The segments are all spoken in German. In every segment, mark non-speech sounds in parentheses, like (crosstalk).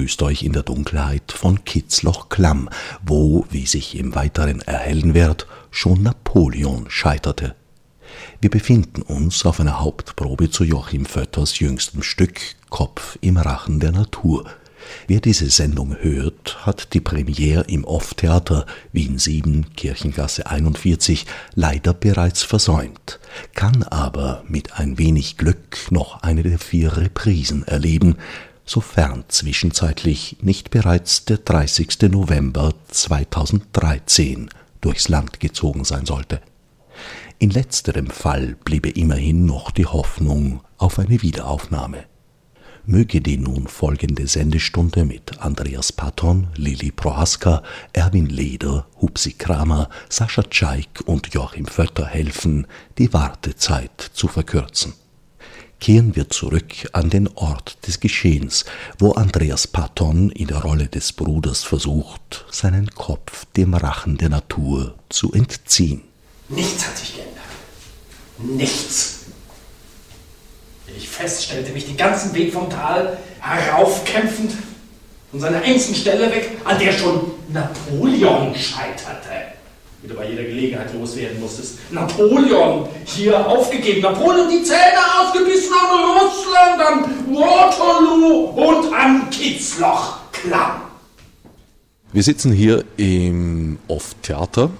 begrüßt euch in der Dunkelheit von Kitzloch Klamm, wo, wie sich im Weiteren erhellen wird, schon Napoleon scheiterte. Wir befinden uns auf einer Hauptprobe zu Joachim Vötters jüngstem Stück Kopf im Rachen der Natur, Wer diese Sendung hört, hat die Premiere im Off-Theater Wien 7, Kirchengasse 41 leider bereits versäumt, kann aber mit ein wenig Glück noch eine der vier Reprisen erleben, sofern zwischenzeitlich nicht bereits der 30. November 2013 durchs Land gezogen sein sollte. In letzterem Fall bliebe immerhin noch die Hoffnung auf eine Wiederaufnahme möge die nun folgende Sendestunde mit Andreas Patton, Lili Prohaska, Erwin Leder, Hupsi Kramer, Sascha Tscheik und Joachim Vötter helfen, die Wartezeit zu verkürzen. Kehren wir zurück an den Ort des Geschehens, wo Andreas Patton in der Rolle des Bruders versucht, seinen Kopf dem Rachen der Natur zu entziehen. Nichts hat sich geändert. Nichts ich feststellte, mich den ganzen Weg vom Tal heraufkämpfend von seiner engsten Stelle weg, an der schon Napoleon scheiterte. Wie du bei jeder Gelegenheit loswerden musstest. Napoleon hier aufgegeben, Napoleon die Zähne ausgebissen an Russland, an Waterloo und an Kitzloch Klamm. Wir sitzen hier im Off-Theater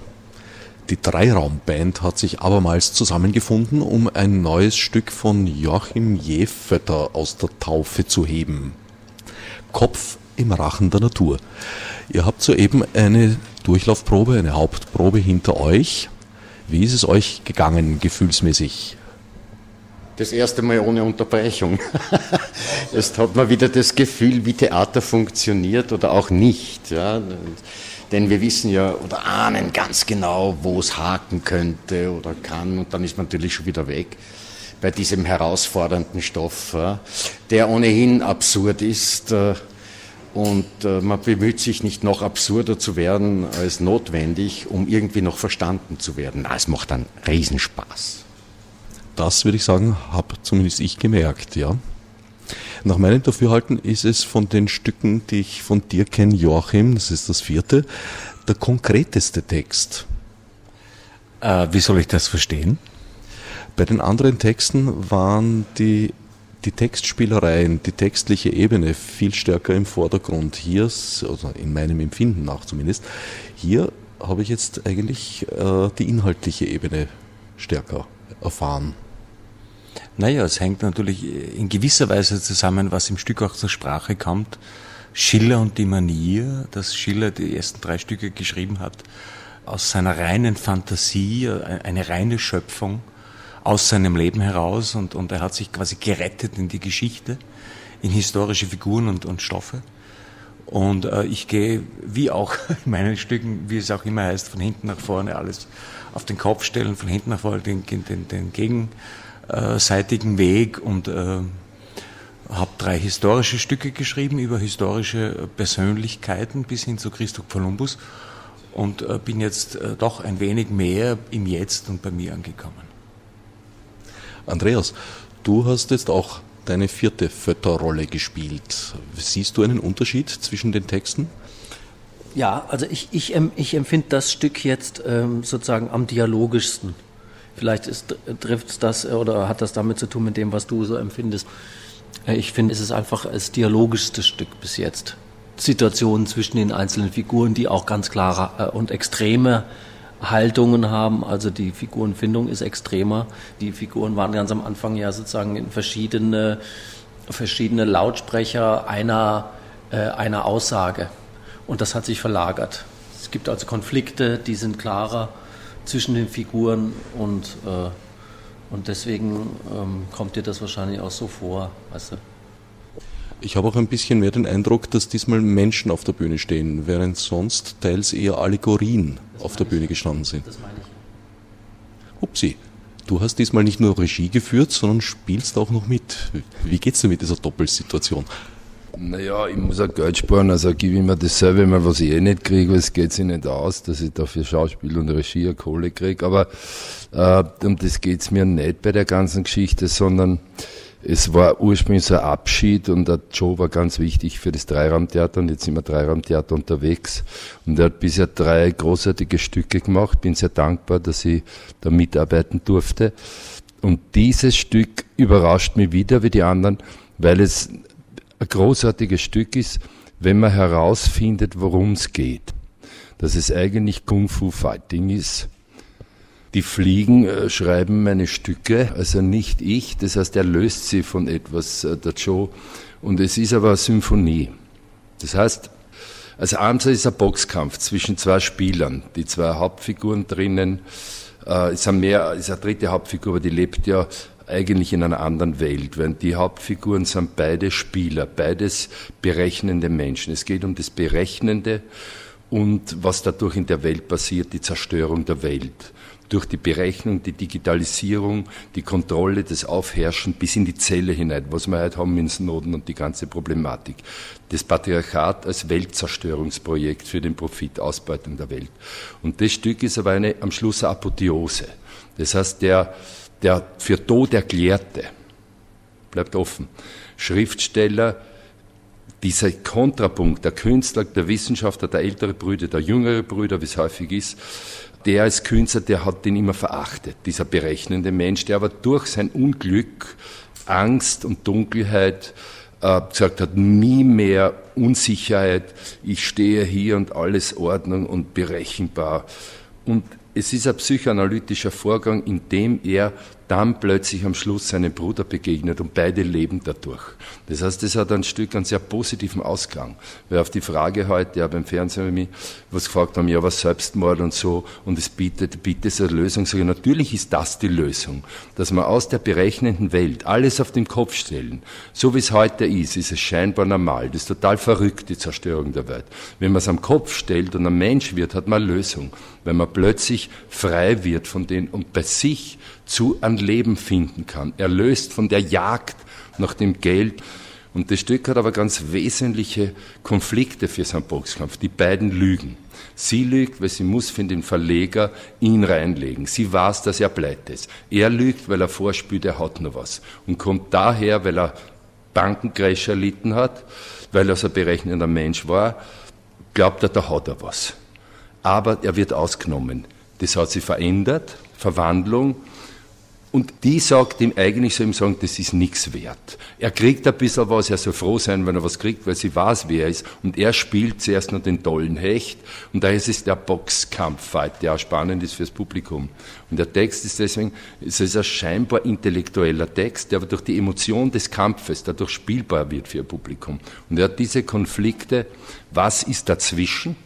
die Dreiraumband hat sich abermals zusammengefunden, um ein neues Stück von Joachim Jefötter aus der Taufe zu heben. Kopf im Rachen der Natur. Ihr habt soeben eine Durchlaufprobe, eine Hauptprobe hinter euch. Wie ist es euch gegangen, gefühlsmäßig? Das erste Mal ohne Unterbrechung. (laughs) Jetzt hat man wieder das Gefühl, wie Theater funktioniert oder auch nicht. Ja. Denn wir wissen ja oder ahnen ganz genau, wo es haken könnte oder kann und dann ist man natürlich schon wieder weg bei diesem herausfordernden Stoff, der ohnehin absurd ist äh, und äh, man bemüht sich nicht noch absurder zu werden als notwendig, um irgendwie noch verstanden zu werden. es macht dann Riesenspaß. Das würde ich sagen, habe zumindest ich gemerkt, ja. Nach meinem Dafürhalten ist es von den Stücken, die ich von dir kenne, Joachim, das ist das vierte, der konkreteste Text. Äh, wie soll ich das verstehen? Bei den anderen Texten waren die, die Textspielereien, die textliche Ebene viel stärker im Vordergrund. Hier, also in meinem Empfinden nach zumindest, hier habe ich jetzt eigentlich äh, die inhaltliche Ebene stärker erfahren. Naja, es hängt natürlich in gewisser Weise zusammen, was im Stück auch zur Sprache kommt. Schiller und die Manier, dass Schiller die ersten drei Stücke geschrieben hat, aus seiner reinen Fantasie, eine reine Schöpfung, aus seinem Leben heraus und, und er hat sich quasi gerettet in die Geschichte, in historische Figuren und, und Stoffe. Und äh, ich gehe, wie auch (laughs) in meinen Stücken, wie es auch immer heißt, von hinten nach vorne alles auf den Kopf stellen, von hinten nach vorne den, den, den Gegen äh, seitigen Weg und äh, habe drei historische Stücke geschrieben über historische Persönlichkeiten bis hin zu Christoph Kolumbus und äh, bin jetzt äh, doch ein wenig mehr im Jetzt und bei mir angekommen. Andreas, du hast jetzt auch deine vierte Fötterrolle gespielt. Siehst du einen Unterschied zwischen den Texten? Ja, also ich, ich, ich empfinde das Stück jetzt ähm, sozusagen am dialogischsten. Vielleicht trifft das äh, oder hat das damit zu tun mit dem, was du so empfindest. Äh, ich finde, es ist einfach das dialogischste Stück bis jetzt Situationen zwischen den einzelnen Figuren, die auch ganz klare äh, und extreme Haltungen haben. Also die Figurenfindung ist extremer. Die Figuren waren ganz am Anfang ja sozusagen in verschiedene, verschiedene Lautsprecher einer, äh, einer Aussage. Und das hat sich verlagert. Es gibt also Konflikte, die sind klarer zwischen den Figuren und, äh, und deswegen ähm, kommt dir das wahrscheinlich auch so vor. Weißt du? Ich habe auch ein bisschen mehr den Eindruck, dass diesmal Menschen auf der Bühne stehen, während sonst teils eher Allegorien das auf der Bühne gestanden sind. Das meine ich. Upsi, du hast diesmal nicht nur Regie geführt, sondern spielst auch noch mit. Wie geht's dir mit dieser Doppelsituation? Naja, ich muss auch Geld sparen, also gebe ich mir dasselbe mal, was ich eh nicht kriege, weil es geht sich nicht aus, dass ich dafür Schauspiel und Regie eine Kohle kriege. Aber äh, um das geht's mir nicht bei der ganzen Geschichte, sondern es war ursprünglich so ein Abschied und der Joe war ganz wichtig für das Dreiraumtheater und jetzt sind wir Dreiraumtheater unterwegs. Und er hat bisher drei großartige Stücke gemacht. Bin sehr dankbar, dass ich da mitarbeiten durfte. Und dieses Stück überrascht mich wieder wie die anderen, weil es ein großartiges Stück ist, wenn man herausfindet, worum es geht. Dass es eigentlich Kung Fu Fighting ist die Fliegen äh, schreiben meine Stücke, also nicht ich. Das heißt, er löst sie von etwas, äh, der Joe. Und es ist aber eine Symphonie. Das heißt, also abends ist ein Boxkampf zwischen zwei Spielern, die zwei Hauptfiguren drinnen. Äh, es sind mehr, ist eine dritte Hauptfigur, aber die lebt ja eigentlich in einer anderen Welt, weil die Hauptfiguren sind beide Spieler, beides berechnende Menschen. Es geht um das Berechnende und was dadurch in der Welt passiert, die Zerstörung der Welt durch die Berechnung, die Digitalisierung, die Kontrolle, das Aufherrschen bis in die Zelle hinein, was wir heute haben in Snowden und die ganze Problematik. Das Patriarchat als Weltzerstörungsprojekt für den Profit, Ausbeutung der Welt. Und das Stück ist aber eine, am Schluss eine Apotheose. Das heißt, der, der für tot erklärte, bleibt offen, Schriftsteller, dieser Kontrapunkt, der Künstler, der Wissenschaftler, der ältere Brüder, der jüngere Brüder, wie es häufig ist, der als Künstler, der hat den immer verachtet, dieser berechnende Mensch, der aber durch sein Unglück, Angst und Dunkelheit äh, gesagt hat, nie mehr Unsicherheit, ich stehe hier und alles Ordnung und berechenbar. Und es ist ein psychoanalytischer Vorgang, in dem er dann plötzlich am Schluss seinem Bruder begegnet und beide leben dadurch. Das heißt, das hat ein Stück einen sehr positiven Ausgang. Weil auf die Frage heute, ja beim Fernsehen mich was gefragt haben, ja was Selbstmord und so, und es bietet, bietet es eine Lösung, sage ich, natürlich ist das die Lösung, dass man aus der berechnenden Welt alles auf den Kopf stellen. So wie es heute ist, ist es scheinbar normal. Das ist total verrückt, die Zerstörung der Welt. Wenn man es am Kopf stellt und ein Mensch wird, hat man eine Lösung. Wenn man plötzlich frei wird von denen und bei sich zu an Leben finden kann, erlöst von der Jagd nach dem Geld. Und das Stück hat aber ganz wesentliche Konflikte für seinen Boxkampf. Die beiden lügen. Sie lügt, weil sie muss für den Verleger ihn reinlegen. Sie weiß, dass er pleite ist. Er lügt, weil er vorspürt, er hat nur was. Und kommt daher, weil er Bankencrash erlitten hat, weil er so ein berechnender Mensch war, glaubt er, da hat er was. Aber er wird ausgenommen. Das hat sich verändert, Verwandlung, und die sagt ihm eigentlich, so ihm sagen, das ist nichts wert. Er kriegt ein bisschen was, er soll froh sein, wenn er was kriegt, weil sie weiß, wer er ist. Und er spielt zuerst noch den tollen Hecht. Und da ist es der Boxkampffight, der auch spannend ist fürs Publikum. Und der Text ist deswegen, es ist ein scheinbar intellektueller Text, der aber durch die Emotion des Kampfes dadurch spielbar wird für ihr Publikum. Und er hat diese Konflikte, was ist dazwischen?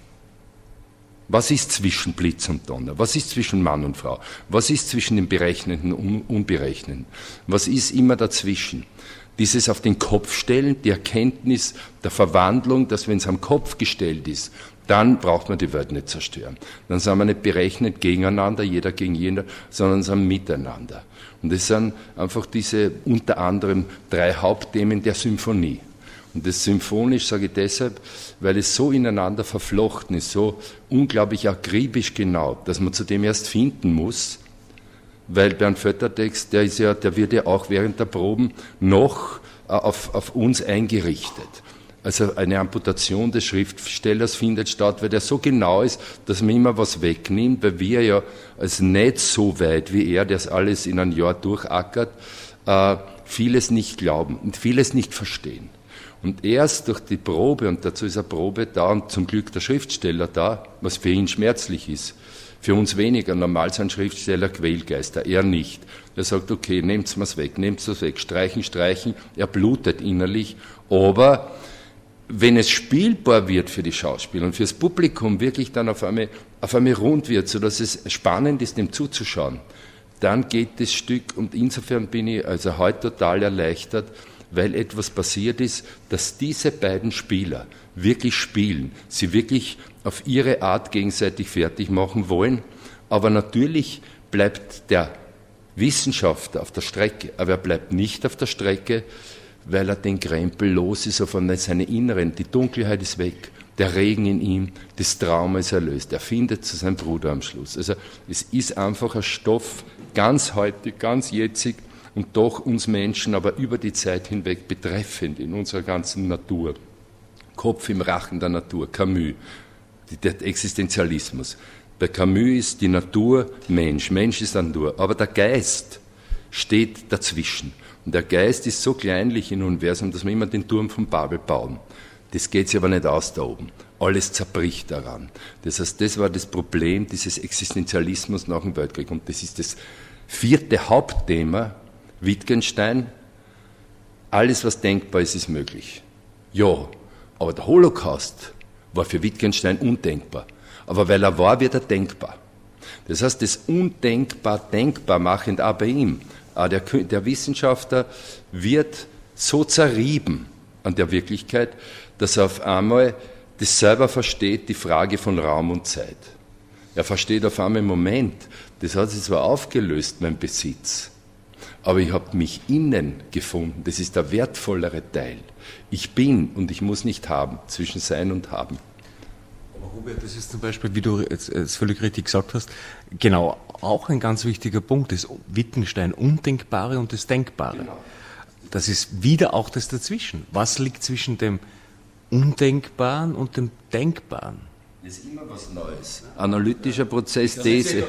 Was ist zwischen Blitz und Donner? Was ist zwischen Mann und Frau? Was ist zwischen dem Berechnenden und Unberechnenden? Was ist immer dazwischen? Dieses auf den Kopf stellen, die Erkenntnis der Verwandlung, dass wenn es am Kopf gestellt ist, dann braucht man die Welt nicht zerstören. Dann sind wir nicht berechnet gegeneinander, jeder gegen jeder, sondern sind miteinander. Und das sind einfach diese unter anderem drei Hauptthemen der Symphonie. Und das symphonisch sage ich deshalb, weil es so ineinander verflochten ist, so unglaublich akribisch genau, dass man zu dem erst finden muss, weil Bernd Föttertext, der ist ja, der wird ja auch während der Proben noch äh, auf, auf uns eingerichtet. Also eine Amputation des Schriftstellers findet statt, weil der so genau ist, dass man immer was wegnimmt, weil wir ja als nicht so weit wie er, der es alles in ein Jahr durchackert, äh, vieles nicht glauben und vieles nicht verstehen. Und erst durch die Probe, und dazu ist eine Probe da und zum Glück der Schriftsteller da, was für ihn schmerzlich ist. Für uns weniger. Normal sind Schriftsteller Quälgeister, er nicht. Er sagt, okay, nehmt's mir's weg, nehmt's es weg, streichen, streichen. Er blutet innerlich. Aber wenn es spielbar wird für die Schauspieler und fürs Publikum wirklich dann auf einmal, auf einmal rund wird, sodass es spannend ist, dem zuzuschauen, dann geht das Stück und insofern bin ich also heute total erleichtert, weil etwas passiert ist, dass diese beiden Spieler wirklich spielen, sie wirklich auf ihre Art gegenseitig fertig machen wollen, aber natürlich bleibt der Wissenschaftler auf der Strecke, aber er bleibt nicht auf der Strecke, weil er den Krempel los ist, von seinen Inneren, die Dunkelheit ist weg, der Regen in ihm, das Trauma ist erlöst, er findet zu seinem Bruder am Schluss. Also es ist einfach ein Stoff, ganz heute, ganz jetzig, und doch uns Menschen aber über die Zeit hinweg betreffend in unserer ganzen Natur. Kopf im Rachen der Natur, Camus, der Existenzialismus. Bei Camus ist die Natur Mensch, Mensch ist Natur, aber der Geist steht dazwischen. Und der Geist ist so kleinlich im Universum, dass wir immer den Turm von Babel bauen. Das geht sich aber nicht aus da oben. Alles zerbricht daran. Das heißt, das war das Problem dieses Existenzialismus nach dem Weltkrieg. Und das ist das vierte Hauptthema Wittgenstein, alles, was denkbar ist, ist möglich. Ja, aber der Holocaust war für Wittgenstein undenkbar. Aber weil er war, wird er denkbar. Das heißt, das undenkbar denkbar machend auch bei ihm. Der, der Wissenschaftler wird so zerrieben an der Wirklichkeit, dass er auf einmal das selber versteht, die Frage von Raum und Zeit. Er versteht auf einmal, Moment, das hat sich zwar aufgelöst, mein Besitz, aber ich habe mich innen gefunden. Das ist der wertvollere Teil. Ich bin und ich muss nicht haben, zwischen Sein und Haben. Aber Hubert, das ist zum Beispiel, wie du jetzt, jetzt völlig richtig gesagt hast, genau auch ein ganz wichtiger Punkt, das Wittgenstein Undenkbare und das Denkbare. Genau. Das ist wieder auch das Dazwischen. Was liegt zwischen dem Undenkbaren und dem Denkbaren? Das ist immer was Neues. Analytischer Prozess, These.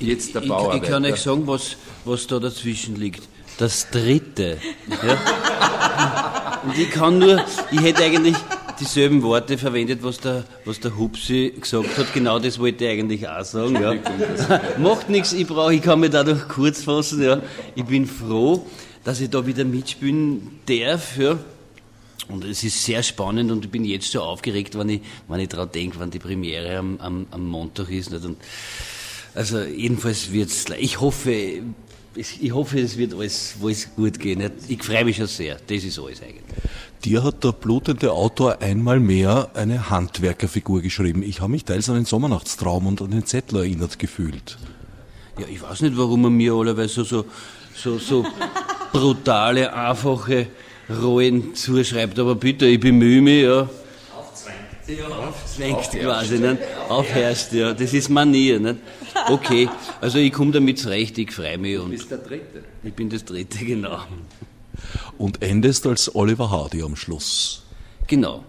Jetzt der Bauer. Ich, ich kann euch sagen, was, was da dazwischen liegt. Das dritte. Ja? (laughs) Und ich kann nur, ich hätte eigentlich dieselben Worte verwendet, was der, was der Hupsi gesagt hat. Genau das wollte ich eigentlich auch sagen. Ja. (laughs) Macht nichts, ich brauche, ich kann mich dadurch kurz fassen. Ja. Ich bin froh, dass ich da wieder mitspielen darf. Ja. Und es ist sehr spannend und ich bin jetzt schon aufgeregt, wenn ich, wenn ich daran denke, wann die Premiere am, am, am Montag ist. Nicht? Und also jedenfalls wird es, ich hoffe, ich hoffe, es wird alles, alles gut gehen. Nicht? Ich freue mich schon sehr. Das ist alles eigentlich. Dir hat der blutende Autor einmal mehr eine Handwerkerfigur geschrieben. Ich habe mich teils an den Sommernachtstraum und an den Zettel erinnert gefühlt. Ja, ich weiß nicht, warum man mir allerweise so, so, so, so (laughs) brutale, einfache Rollen zuschreibt, aber bitte, ich bemühe mich, ja. Aufzwängt. Ja, aufzwängt quasi, nicht? Aufherrscht, ja. Das ist Manier, nicht? Okay, also ich komme damit zurecht, ich freue mich. Und du bist der Dritte. Ich bin das Dritte, genau. Und endest als Oliver Hardy am Schluss. Genau.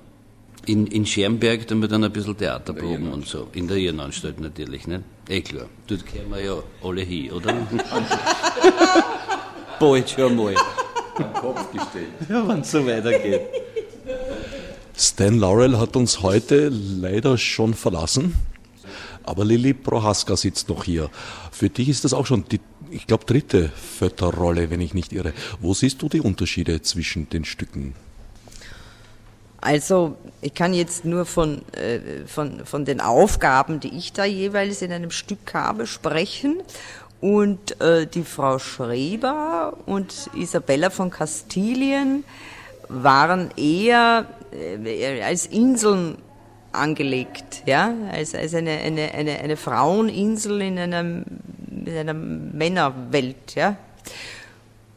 In, in Schermberg dann wir dann ein bisschen Theaterproben und so. In der Irrenanstalt natürlich, nicht? Eh klar. Dort kehren wir ja alle hin, oder? (laughs) Bald schon mal am Kopf gestellt. Ja, wenn es so weitergeht. Stan Laurel hat uns heute leider schon verlassen, aber Lili Prohaska sitzt noch hier. Für dich ist das auch schon die, ich glaube, dritte Fötterrolle, wenn ich nicht irre. Wo siehst du die Unterschiede zwischen den Stücken? Also ich kann jetzt nur von, äh, von, von den Aufgaben, die ich da jeweils in einem Stück habe, sprechen. Und äh, die Frau Schreber und Isabella von Kastilien waren eher äh, als Inseln angelegt, ja, als, als eine, eine, eine, eine Fraueninsel in, einem, in einer Männerwelt, ja.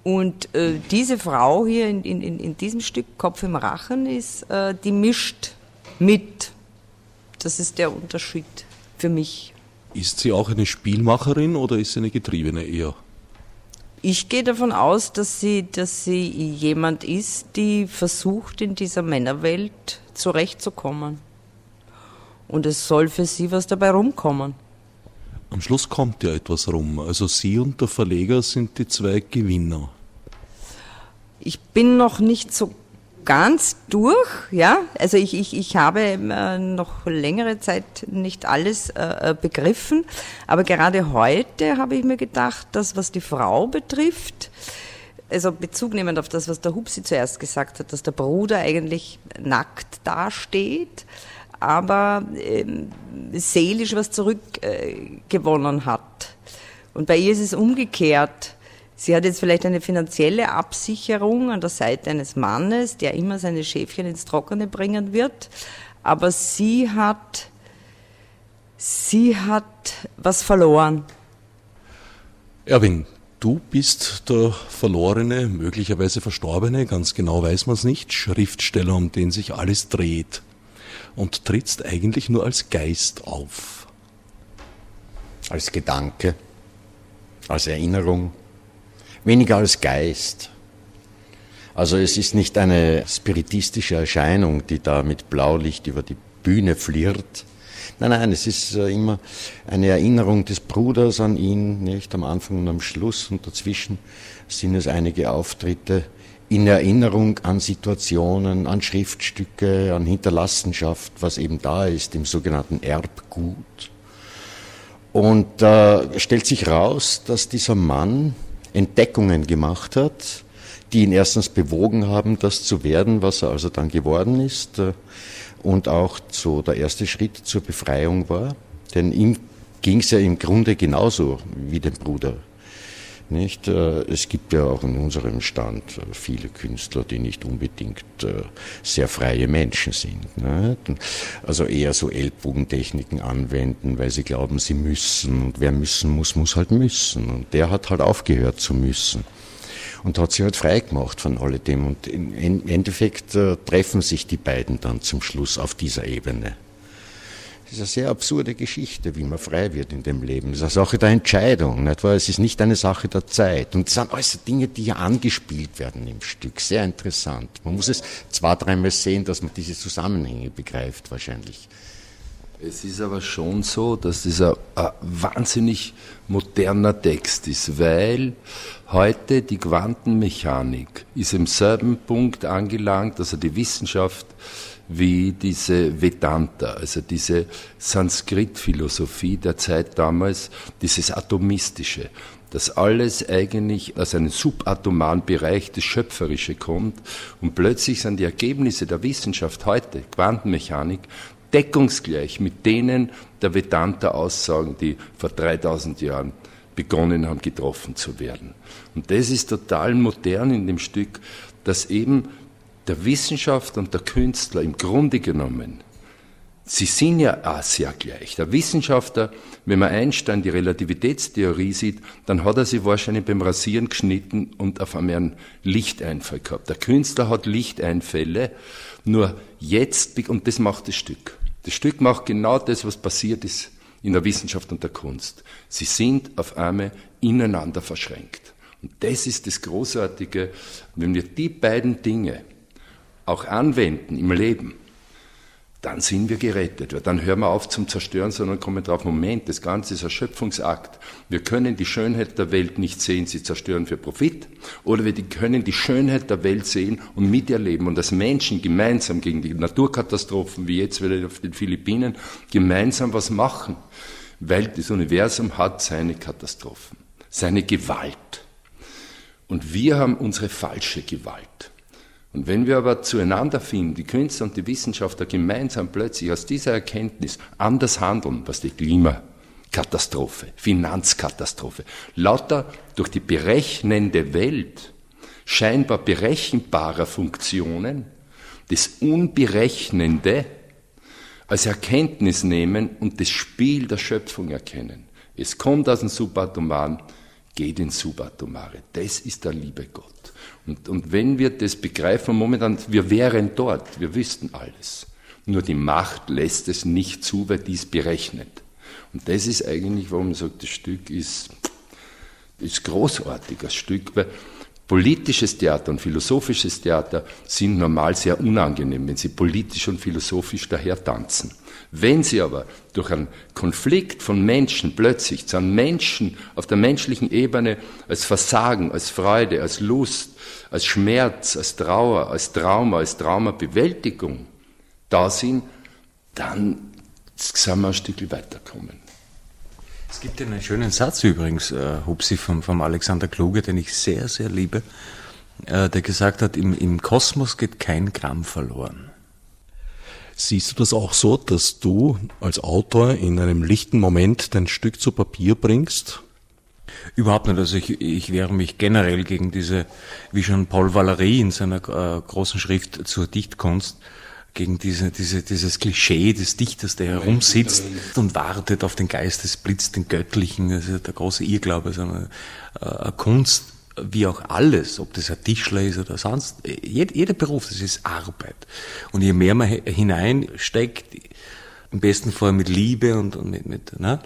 Und äh, diese Frau hier in, in, in diesem Stück Kopf im Rachen ist, äh, die mischt mit. Das ist der Unterschied für mich. Ist sie auch eine Spielmacherin oder ist sie eine Getriebene eher? Ich gehe davon aus, dass sie, dass sie jemand ist, die versucht, in dieser Männerwelt zurechtzukommen. Und es soll für sie was dabei rumkommen. Am Schluss kommt ja etwas rum. Also Sie und der Verleger sind die zwei Gewinner. Ich bin noch nicht so ganz durch, ja. Also ich, ich, ich habe äh, noch längere Zeit nicht alles äh, äh, begriffen, aber gerade heute habe ich mir gedacht, dass was die Frau betrifft, also Bezug nehmend auf das, was der Hupsi zuerst gesagt hat, dass der Bruder eigentlich nackt dasteht, aber ähm, seelisch was zurückgewonnen hat. Und bei ihr ist es umgekehrt. Sie hat jetzt vielleicht eine finanzielle Absicherung an der Seite eines Mannes, der immer seine Schäfchen ins Trockene bringen wird, aber sie hat, sie hat was verloren. Erwin, Du bist der verlorene, möglicherweise verstorbene, ganz genau weiß man es nicht, Schriftsteller, um den sich alles dreht und trittst eigentlich nur als Geist auf. Als Gedanke, als Erinnerung, weniger als Geist. Also es ist nicht eine spiritistische Erscheinung, die da mit Blaulicht über die Bühne flirrt, Nein, nein, es ist äh, immer eine Erinnerung des Bruders an ihn, nicht am Anfang und am Schluss und dazwischen sind es einige Auftritte in Erinnerung an Situationen, an Schriftstücke, an Hinterlassenschaft, was eben da ist, im sogenannten Erbgut. Und da äh, stellt sich raus, dass dieser Mann Entdeckungen gemacht hat, die ihn erstens bewogen haben, das zu werden, was er also dann geworden ist. Äh, und auch so der erste Schritt zur Befreiung war. Denn ihm ging es ja im Grunde genauso wie dem Bruder. Nicht? Äh, es gibt ja auch in unserem Stand äh, viele Künstler, die nicht unbedingt äh, sehr freie Menschen sind. Nicht? Also eher so Ellbogentechniken anwenden, weil sie glauben, sie müssen. Und wer müssen muss, muss halt müssen. Und der hat halt aufgehört zu müssen und hat sich halt frei gemacht von alledem. Und im Endeffekt treffen sich die beiden dann zum Schluss auf dieser Ebene. Das ist eine sehr absurde Geschichte, wie man frei wird in dem Leben. Das ist eine Sache der Entscheidung, nicht wahr? Es ist nicht eine Sache der Zeit. Und es sind alles Dinge, die hier angespielt werden im Stück. Sehr interessant. Man muss es zwei, dreimal sehen, dass man diese Zusammenhänge begreift, wahrscheinlich. Es ist aber schon so, dass das ein, ein, wahnsinnig moderner Text ist, weil heute die Quantenmechanik ist im selben Punkt angelangt, also die Wissenschaft wie diese Vedanta, also diese Sanskrit-Philosophie der Zeit damals, dieses Atomistische, dass alles eigentlich aus einem subatomaren Bereich das Schöpferische kommt. Und plötzlich sind die Ergebnisse der Wissenschaft heute, Quantenmechanik, deckungsgleich mit denen der Vedanta-Aussagen, die vor 3000 Jahren begonnen haben, getroffen zu werden. Und das ist total modern in dem Stück, dass eben der Wissenschaft und der Künstler im Grunde genommen, sie sind ja auch sehr gleich. Der Wissenschaftler, wenn man Einstein die Relativitätstheorie sieht, dann hat er sie wahrscheinlich beim Rasieren geschnitten und auf einmal einen Lichteinfall gehabt. Der Künstler hat Lichteinfälle nur jetzt, und das macht das Stück. Das Stück macht genau das, was passiert ist in der Wissenschaft und der Kunst. Sie sind auf einmal ineinander verschränkt. Und das ist das Großartige, wenn wir die beiden Dinge auch anwenden im Leben, dann sind wir gerettet. Dann hören wir auf zum Zerstören, sondern kommen drauf, Moment, das Ganze ist ein Schöpfungsakt. Wir können die Schönheit der Welt nicht sehen, sie zerstören für Profit. Oder wir können die Schönheit der Welt sehen und miterleben und als Menschen gemeinsam gegen die Naturkatastrophen, wie jetzt wieder auf den Philippinen, gemeinsam was machen. Weil das Universum hat seine Katastrophen, seine Gewalt. Und wir haben unsere falsche Gewalt. Und wenn wir aber zueinander finden, die Künstler und die Wissenschaftler gemeinsam plötzlich aus dieser Erkenntnis anders handeln, was die Klimakatastrophe, Finanzkatastrophe, lauter durch die berechnende Welt scheinbar berechenbarer Funktionen, das Unberechnende als Erkenntnis nehmen und das Spiel der Schöpfung erkennen. Es kommt aus dem Subatomaren, geht ins Subatomare. Das ist der liebe Gott. Und, und wenn wir das begreifen, momentan, wir wären dort, wir wüssten alles. Nur die Macht lässt es nicht zu, weil dies berechnet. Und das ist eigentlich, warum man sagt, das Stück ist, ist großartig, das Stück, weil Politisches Theater und philosophisches Theater sind normal sehr unangenehm, wenn sie politisch und philosophisch daher tanzen. Wenn sie aber durch einen Konflikt von Menschen plötzlich zu einem Menschen auf der menschlichen Ebene als Versagen, als Freude, als Lust, als Schmerz, als Trauer, als Trauma, als Traumabewältigung da sind, dann sind wir ein Stück weiterkommen. Es gibt einen schönen Satz übrigens, äh, Hupsi, vom, vom Alexander Kluge, den ich sehr, sehr liebe, äh, der gesagt hat, im, im Kosmos geht kein Gramm verloren. Siehst du das auch so, dass du als Autor in einem lichten Moment dein Stück zu Papier bringst? Überhaupt nicht. Also ich, ich wehre mich generell gegen diese, wie schon Paul Valéry in seiner äh, großen Schrift zur Dichtkunst, gegen diese, diese, dieses Klischee des Dichters, der herumsitzt und wartet auf den Geistesblitz, den Göttlichen, also der große Irrglaube, sondern äh, Kunst wie auch alles, ob das ein Tischler ist oder sonst, jeder, jeder Beruf, das ist Arbeit. Und je mehr man hineinsteckt, im besten Fall mit Liebe und, und mit, mit ne,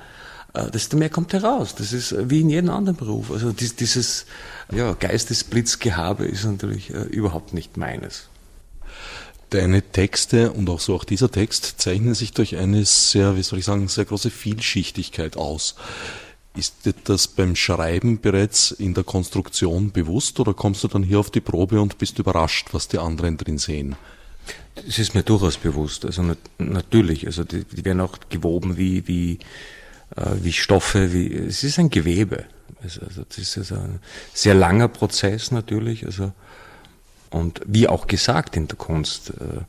desto mehr kommt heraus. Das ist wie in jedem anderen Beruf. Also dieses ja, Geistesblitzgehabe ist natürlich äh, überhaupt nicht meines. Deine Texte und auch so auch dieser Text zeichnen sich durch eine sehr, wie soll ich sagen, sehr große Vielschichtigkeit aus. Ist dir das beim Schreiben bereits in der Konstruktion bewusst oder kommst du dann hier auf die Probe und bist überrascht, was die anderen drin sehen? Das ist mir durchaus bewusst. Also nat natürlich, also die, die, werden auch gewoben wie, wie, äh, wie Stoffe, wie, es ist ein Gewebe. Also, das ist also ein sehr langer Prozess natürlich. Also, und wie auch gesagt in der Kunst, äh,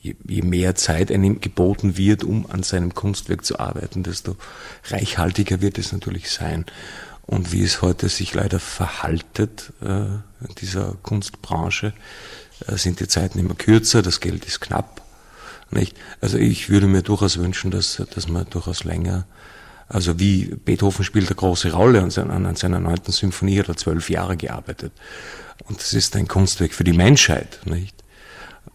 je, je mehr Zeit einem geboten wird, um an seinem Kunstwerk zu arbeiten, desto reichhaltiger wird es natürlich sein. Und wie es heute sich leider verhaltet äh, in dieser Kunstbranche, äh, sind die Zeiten immer kürzer, das Geld ist knapp. Nicht? Also ich würde mir durchaus wünschen, dass, dass man durchaus länger, also wie Beethoven spielt eine große Rolle an seiner, an seiner neunten Symphonie hat er zwölf Jahre gearbeitet. Und das ist ein Kunstwerk für die Menschheit, nicht?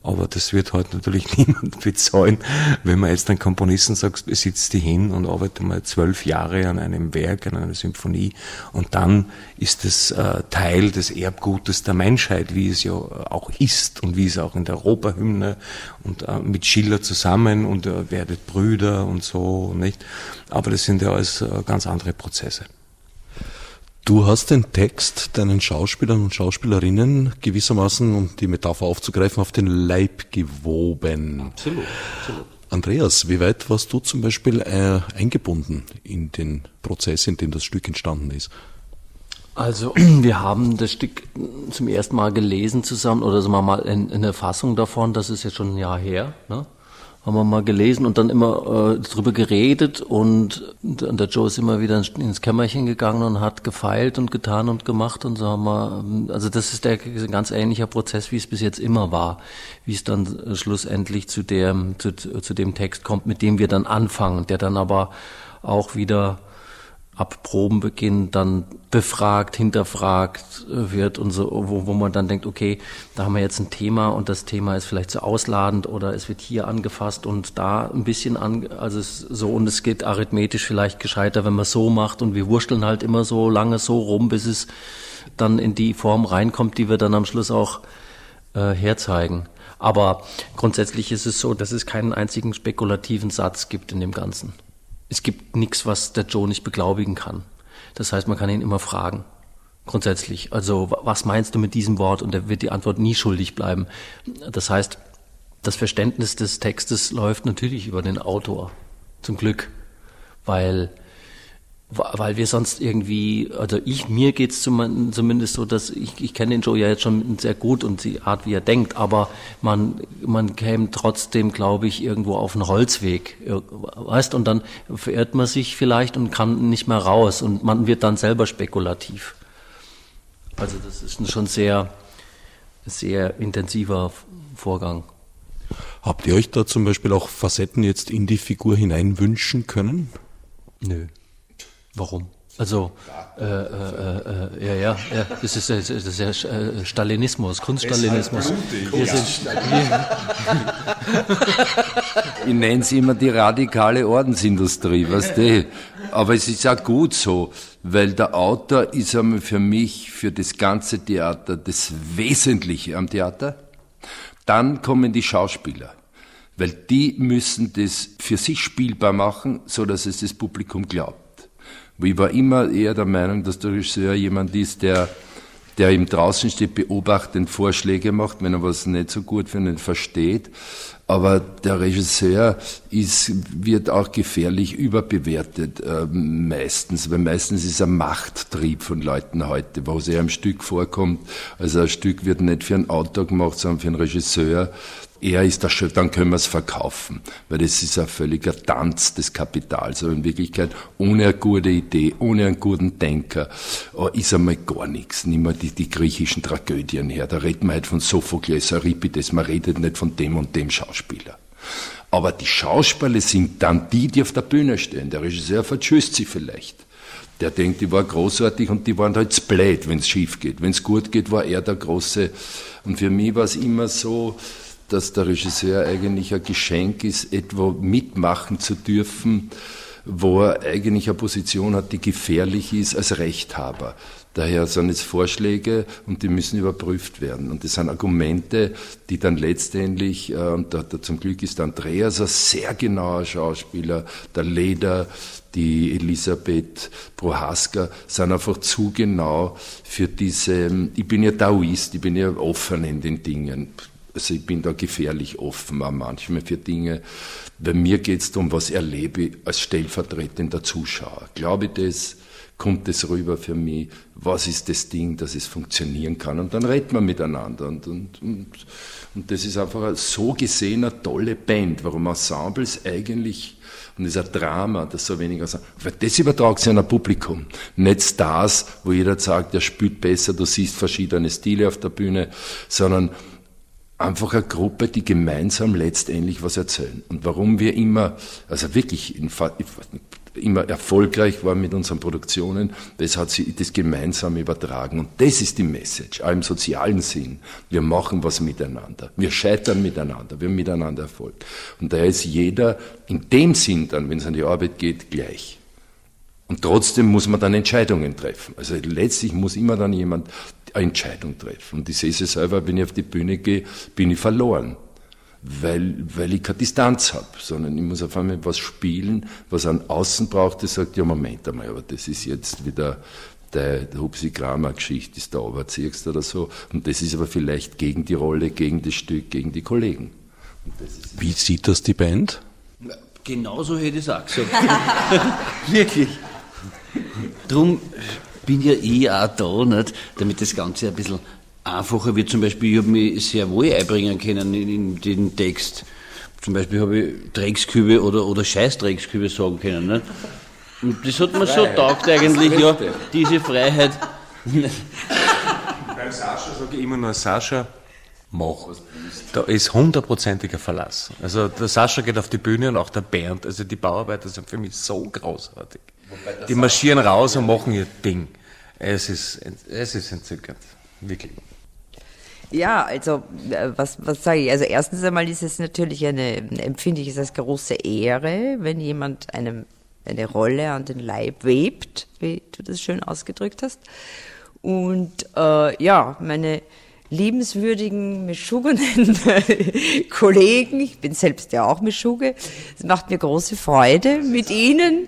Aber das wird heute natürlich (laughs) niemand bezahlen, wenn man jetzt einen Komponisten sagt, sitzt die hin und arbeitet mal zwölf Jahre an einem Werk, an einer Symphonie und dann ist es äh, Teil des Erbgutes der Menschheit, wie es ja auch ist und wie es auch in der Europahymne und äh, mit Schiller zusammen und äh, werdet Brüder und so, nicht? Aber das sind ja alles äh, ganz andere Prozesse. Du hast den Text deinen Schauspielern und Schauspielerinnen gewissermaßen, um die Metapher aufzugreifen, auf den Leib gewoben. Absolut, absolut. Andreas, wie weit warst du zum Beispiel äh, eingebunden in den Prozess, in dem das Stück entstanden ist? Also (clears throat) wir haben das Stück zum ersten Mal gelesen zusammen oder sagen wir mal in, in der Fassung davon, das ist jetzt schon ein Jahr her. Ne? Haben wir mal gelesen und dann immer äh, drüber geredet und, und der Joe ist immer wieder ins Kämmerchen gegangen und hat gefeilt und getan und gemacht und so haben wir, also das ist der ein ganz ähnlicher Prozess, wie es bis jetzt immer war, wie es dann schlussendlich zu dem, zu, zu dem Text kommt, mit dem wir dann anfangen, der dann aber auch wieder ab Probenbeginn dann befragt, hinterfragt wird und so, wo, wo man dann denkt, okay, da haben wir jetzt ein Thema und das Thema ist vielleicht so ausladend oder es wird hier angefasst und da ein bisschen an, also es so und es geht arithmetisch vielleicht gescheiter, wenn man so macht und wir wurschteln halt immer so lange so rum, bis es dann in die Form reinkommt, die wir dann am Schluss auch äh, herzeigen. Aber grundsätzlich ist es so, dass es keinen einzigen spekulativen Satz gibt in dem Ganzen es gibt nichts, was der Joe nicht beglaubigen kann. Das heißt, man kann ihn immer fragen. Grundsätzlich. Also, was meinst du mit diesem Wort? Und er wird die Antwort nie schuldig bleiben. Das heißt, das Verständnis des Textes läuft natürlich über den Autor. Zum Glück. Weil weil wir sonst irgendwie, also ich, mir geht's zumindest so, dass ich, ich kenne den Joe ja jetzt schon sehr gut und die Art, wie er denkt, aber man, man käme trotzdem, glaube ich, irgendwo auf einen Holzweg, weißt, und dann verirrt man sich vielleicht und kann nicht mehr raus und man wird dann selber spekulativ. Also das ist schon sehr, sehr intensiver Vorgang. Habt ihr euch da zum Beispiel auch Facetten jetzt in die Figur hineinwünschen können? Nö. Warum? Also, äh, äh, äh, ja, ja, ja, das ist, das ist ja äh, Stalinismus, Kunststalinismus. Wir sind, wir, (laughs) ich nenne es immer die radikale Ordensindustrie, weißt du? Aber es ist auch gut so, weil der Autor ist einmal für mich, für das ganze Theater, das Wesentliche am Theater. Dann kommen die Schauspieler, weil die müssen das für sich spielbar machen, so dass es das Publikum glaubt. Ich war immer eher der Meinung, dass der Regisseur jemand ist, der der ihm draußen steht, beobachtend Vorschläge macht, wenn er was nicht so gut findet, versteht. Aber der Regisseur ist, wird auch gefährlich überbewertet, äh, meistens, weil meistens ist er Machttrieb von Leuten heute, wo es eher im Stück vorkommt. Also ein Stück wird nicht für einen Autor gemacht, sondern für einen Regisseur, er ist der Chef, dann können wir es verkaufen. Weil das ist ein völliger Tanz des Kapitals. Aber in Wirklichkeit, ohne eine gute Idee, ohne einen guten Denker, oh, ist einmal gar nichts. Nimm mal die, die griechischen Tragödien her. Da reden wir halt von Sophokles, Euripides, man redet nicht von dem und dem Schauspieler. Aber die Schauspieler sind dann die, die auf der Bühne stehen. Der Regisseur verschüsst sie vielleicht. Der denkt, die war großartig und die waren halt blöd, wenn es schief geht. Wenn es gut geht, war er der Große. Und für mich war es immer so, dass der Regisseur eigentlich ein Geschenk ist, etwa mitmachen zu dürfen, wo er eigentlich eine Position hat, die gefährlich ist als Rechthaber. Daher sind es Vorschläge und die müssen überprüft werden. Und das sind Argumente, die dann letztendlich, äh, und da, da zum Glück ist Andreas ein sehr genauer Schauspieler, der Leder, die Elisabeth Prohaska sind einfach zu genau für diese, ich bin ja Taoist, ich bin ja offen in den Dingen also ich bin da gefährlich offen auch manchmal für Dinge. Bei mir geht es darum, was erlebe ich als stellvertretender Zuschauer. Glaube ich das? Kommt es rüber für mich? Was ist das Ding, dass es funktionieren kann? Und dann redet man miteinander. Und, und, und, und das ist einfach so gesehen eine tolle Band. Warum Ensembles eigentlich und das ist ein Drama, das so weniger sagen. Weil das übertragt sich an ein Publikum. Nicht Stars, wo jeder sagt, der spielt besser, du siehst verschiedene Stile auf der Bühne, sondern einfach eine Gruppe, die gemeinsam letztendlich was erzählen. Und warum wir immer, also wirklich immer erfolgreich waren mit unseren Produktionen, das hat sie das gemeinsam übertragen. Und das ist die Message, auch im sozialen Sinn. Wir machen was miteinander. Wir scheitern miteinander. Wir haben miteinander Erfolg. Und daher ist jeder in dem Sinn dann, wenn es an die Arbeit geht, gleich. Und trotzdem muss man dann Entscheidungen treffen. Also letztlich muss immer dann jemand eine Entscheidung treffen. Und ich sehe es selber, wenn ich auf die Bühne gehe, bin ich verloren. Weil, weil ich keine Distanz habe, sondern ich muss auf einmal was spielen, was an außen braucht, das sagt, ja Moment einmal, aber das ist jetzt wieder der, der Hupsi Kramer Geschichte, ist da Oberziehst oder so. Und das ist aber vielleicht gegen die Rolle, gegen das Stück, gegen die Kollegen. Wie sieht das die Band? Genauso hätte ich es auch gesagt. (laughs) Wirklich. Drum bin ja eh auch da, nicht, damit das Ganze ein bisschen einfacher wird. Zum Beispiel, ich habe mich sehr wohl einbringen können in, in den Text. Zum Beispiel habe ich Dreckskübe oder, oder Scheißdreckskübe sagen können. Nicht? Und das hat mir so taugt eigentlich, ja, diese Freiheit. Beim Sascha sage ich immer nur, Sascha, mach. Da ist hundertprozentiger Verlass. Also der Sascha geht auf die Bühne und auch der Bernd, also die Bauarbeiter sind für mich so großartig. Die marschieren raus und machen ihr Ding. Es ist, es ist entzückend, wirklich. Ja, also äh, was, was sage ich? Also erstens einmal ist es natürlich eine, empfinde ich es als große Ehre, wenn jemand einem eine Rolle an den Leib webt, wie du das schön ausgedrückt hast. Und äh, ja, meine liebenswürdigen, mischugenen (laughs) Kollegen. Ich bin selbst ja auch Mischuge. Es macht mir große Freude, mit ihnen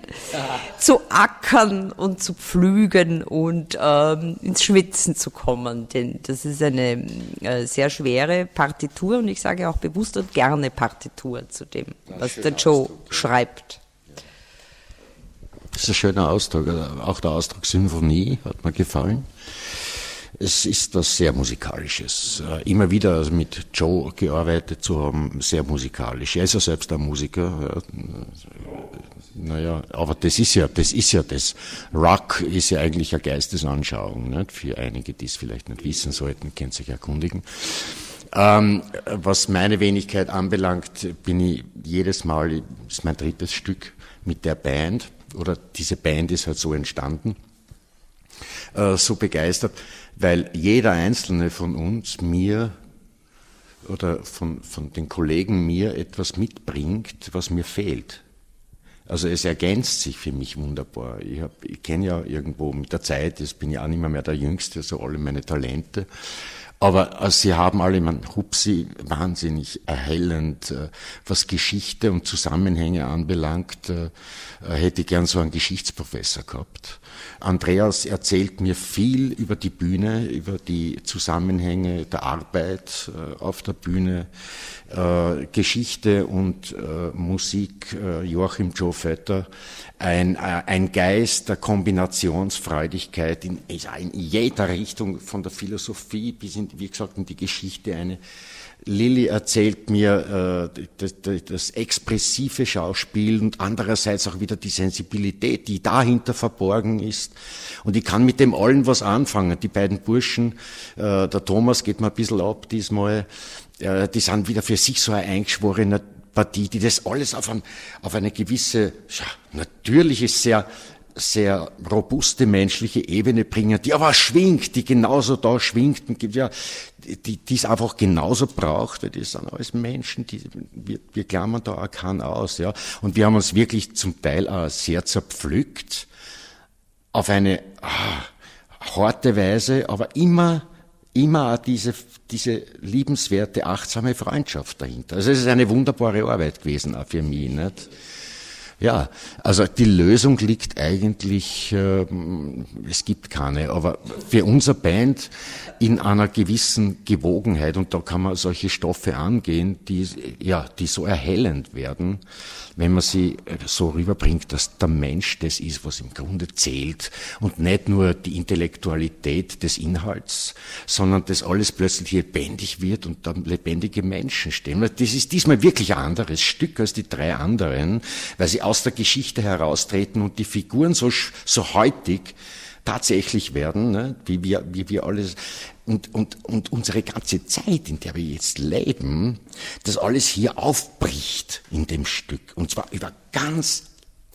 zu ackern und zu pflügen und ähm, ins Schwitzen zu kommen. Denn das ist eine äh, sehr schwere Partitur und ich sage auch bewusst und gerne Partitur zu dem, was der Joe Ausdruck, schreibt. Das ist ein schöner Ausdruck. Auch der Ausdruck Symphonie hat mir gefallen. Es ist was sehr Musikalisches. Äh, immer wieder mit Joe gearbeitet zu haben, sehr musikalisch. Er ist ja selbst ein Musiker. Naja, aber das ist ja, das ist ja das. Rock ist ja eigentlich eine Geistesanschauung, nicht? Für einige, die es vielleicht nicht wissen sollten, können sich erkundigen. Ähm, was meine Wenigkeit anbelangt, bin ich jedes Mal, ist mein drittes Stück mit der Band oder diese Band ist halt so entstanden, äh, so begeistert, weil jeder einzelne von uns mir oder von, von den Kollegen mir etwas mitbringt, was mir fehlt. Also es ergänzt sich für mich wunderbar. Ich, ich kenne ja irgendwo mit der Zeit, jetzt bin ich auch nicht mehr der Jüngste, so alle meine Talente. Aber also sie haben alle, man Hupsi, wahnsinnig erhellend, äh, was Geschichte und Zusammenhänge anbelangt, äh, äh, hätte ich gern so einen Geschichtsprofessor gehabt. Andreas erzählt mir viel über die Bühne, über die Zusammenhänge der Arbeit auf der Bühne, Geschichte und Musik, Joachim Joe Vetter, ein, ein Geist der Kombinationsfreudigkeit in, in jeder Richtung, von der Philosophie bis in wie gesagt, in die Geschichte eine. Lilly erzählt mir äh, das, das expressive Schauspiel und andererseits auch wieder die Sensibilität, die dahinter verborgen ist. Und ich kann mit dem allen was anfangen. Die beiden Burschen, äh, der Thomas geht mir ein bisschen ab diesmal, äh, die sind wieder für sich so ein eingeschworener Partie, die das alles auf, ein, auf eine gewisse, ja, natürliche, sehr sehr robuste menschliche Ebene bringen, die aber schwingt, die genauso da schwingt und die, die es einfach genauso braucht, weil die sind alles Menschen, die, wir, wir klammern da auch keinen aus, ja. Und wir haben uns wirklich zum Teil auch sehr zerpflückt, auf eine ah, harte Weise, aber immer, immer diese, diese liebenswerte, achtsame Freundschaft dahinter. Also es ist eine wunderbare Arbeit gewesen auch für mich, nicht? Ja, also die Lösung liegt eigentlich, äh, es gibt keine, aber für unser Band in einer gewissen Gewogenheit und da kann man solche Stoffe angehen, die ja, die so erhellend werden, wenn man sie äh, so rüberbringt, dass der Mensch das ist, was im Grunde zählt und nicht nur die Intellektualität des Inhalts, sondern dass alles plötzlich lebendig wird und dann lebendige Menschen stehen. Das ist diesmal wirklich ein anderes Stück als die drei anderen, weil sie aus der Geschichte heraustreten und die Figuren so, so heutig tatsächlich werden, ne, wie wir, wie wir alles, und, und, und unsere ganze Zeit, in der wir jetzt leben, das alles hier aufbricht in dem Stück. Und zwar über ganz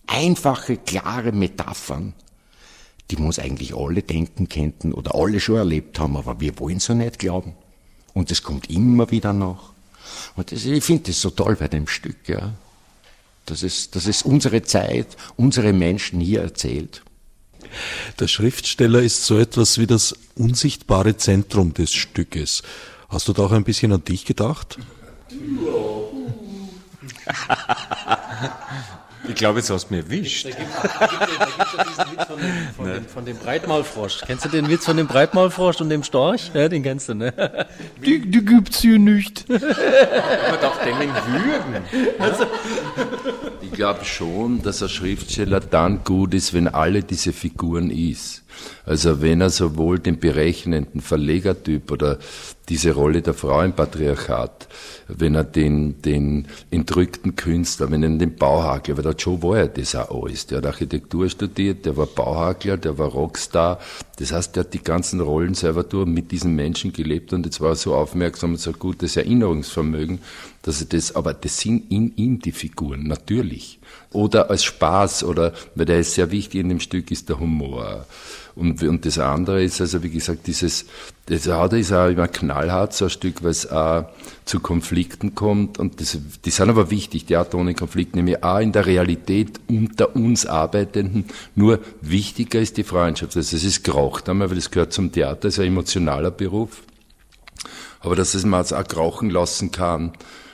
einfache, klare Metaphern, die wir uns eigentlich alle denken könnten oder alle schon erlebt haben, aber wir wollen so nicht glauben. Und es kommt immer wieder noch. Und das, ich finde das so toll bei dem Stück, ja. Dass es, dass es unsere Zeit, unsere Menschen hier erzählt. Der Schriftsteller ist so etwas wie das unsichtbare Zentrum des Stückes. Hast du da auch ein bisschen an dich gedacht? (laughs) Ich glaube, jetzt hast du mich erwischt. Da gibt es ja diesen Witz von dem, von, dem, (laughs) von dem Breitmaulfrosch. Kennst du den Witz von dem Breitmaulfrosch und dem Storch? Ja, den kennst du, ne? (laughs) Die, die gibt's hier nicht. Man darf denen würgen. Also. (laughs) Ich glaube schon, dass ein Schriftsteller dann gut ist, wenn alle diese Figuren ist. Also wenn er sowohl den berechnenden Verlegertyp oder diese Rolle der Frau im Patriarchat, wenn er den, den entrückten Künstler, wenn er den Bauhakler, weil der Joe war ja das auch alles. Der hat Architektur studiert, der war Bauhakler, der war Rockstar. Das heißt, der hat die ganzen Rollen selber durch mit diesen Menschen gelebt und jetzt war er so aufmerksam und so gutes Erinnerungsvermögen, dass er das, aber das sind in ihm die Figuren, natürlich. Oder als Spaß oder, weil der ist sehr wichtig in dem Stück, ist der Humor. Und, und das andere ist also, wie gesagt, dieses, das andere ist auch immer knallhart, so ein Stück, weil es auch zu Konflikten kommt. Und das, die sind aber wichtig, die Atonen-Konflikte, nämlich auch in der Realität unter uns Arbeitenden. Nur wichtiger ist die Freundschaft. Also es ist geraucht einmal, weil das gehört zum Theater, ist ein emotionaler Beruf. Aber dass es man auch krauchen lassen kann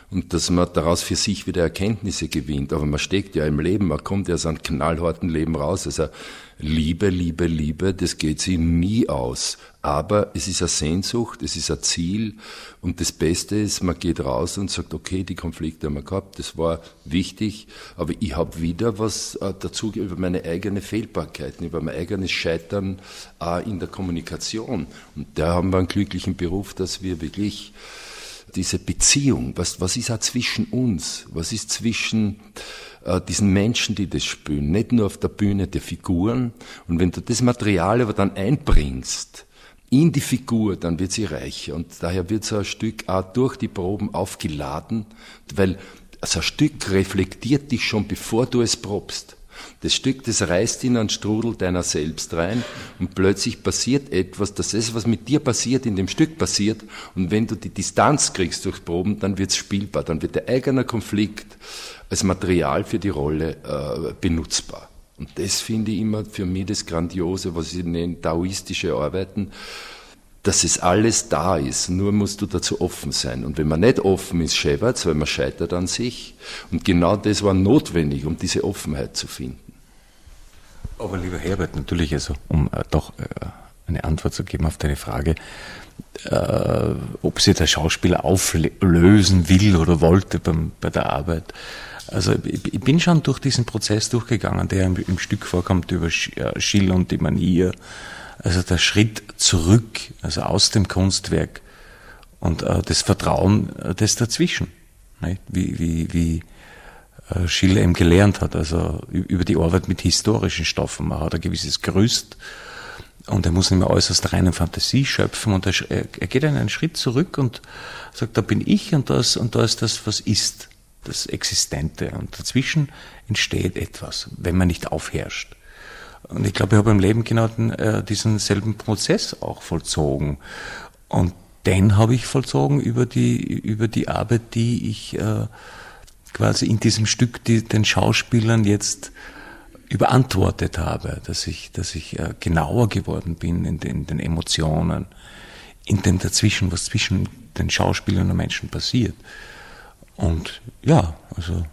und dass man daraus für sich wieder Erkenntnisse gewinnt. Aber man steckt ja im Leben, man kommt ja aus einem knallharten Leben raus. Also Liebe, Liebe, Liebe, das geht sie nie aus. Aber es ist eine Sehnsucht, es ist ein Ziel und das Beste ist, man geht raus und sagt, okay, die Konflikte haben wir gehabt, das war wichtig, aber ich habe wieder was äh, dazu über meine eigene Fehlbarkeiten, über mein eigenes Scheitern äh, in der Kommunikation. Und da haben wir einen glücklichen Beruf, dass wir wirklich diese Beziehung, was, was ist auch zwischen uns, was ist zwischen diesen Menschen, die das spielen, nicht nur auf der Bühne der Figuren. Und wenn du das Material aber dann einbringst, in die Figur, dann wird sie reicher. Und daher wird so ein Stück auch durch die Proben aufgeladen, weil so ein Stück reflektiert dich schon, bevor du es probst. Das Stück, das reißt in einen Strudel deiner selbst rein und plötzlich passiert etwas, dass das, was mit dir passiert, in dem Stück passiert. Und wenn du die Distanz kriegst durch Proben, dann wird's spielbar, dann wird der eigene Konflikt als Material für die Rolle äh, benutzbar. Und das finde ich immer für mich das Grandiose, was ich nenne, taoistische Arbeiten, dass es alles da ist, nur musst du dazu offen sein. Und wenn man nicht offen ist, scheitert's, weil man scheitert an sich. Und genau das war notwendig, um diese Offenheit zu finden. Aber lieber Herbert, natürlich, also um äh, doch äh, eine Antwort zu geben auf deine Frage, äh, ob sich der Schauspieler auflösen will oder wollte beim, bei der Arbeit. Also ich, bin schon durch diesen Prozess durchgegangen, der im, im Stück vorkommt über äh, Schill und die Manier. Also der Schritt zurück, also aus dem Kunstwerk und äh, das Vertrauen, äh, das dazwischen. Nicht? Wie, wie, wie äh, Schiller eben gelernt hat, also über die Arbeit mit historischen Stoffen. Man hat ein gewisses Gerüst und er muss nicht mehr alles aus der reinen Fantasie schöpfen und er, er geht einen Schritt zurück und sagt, da bin ich und das, und da ist das, was ist das Existente. Und dazwischen entsteht etwas, wenn man nicht aufherrscht. Und ich glaube, ich habe im Leben genau den, äh, diesen selben Prozess auch vollzogen. Und den habe ich vollzogen über die, über die Arbeit, die ich äh, quasi in diesem Stück die, den Schauspielern jetzt überantwortet habe, dass ich, dass ich äh, genauer geworden bin in den, in den Emotionen, in dem Dazwischen, was zwischen den Schauspielern und Menschen passiert. Und ja, also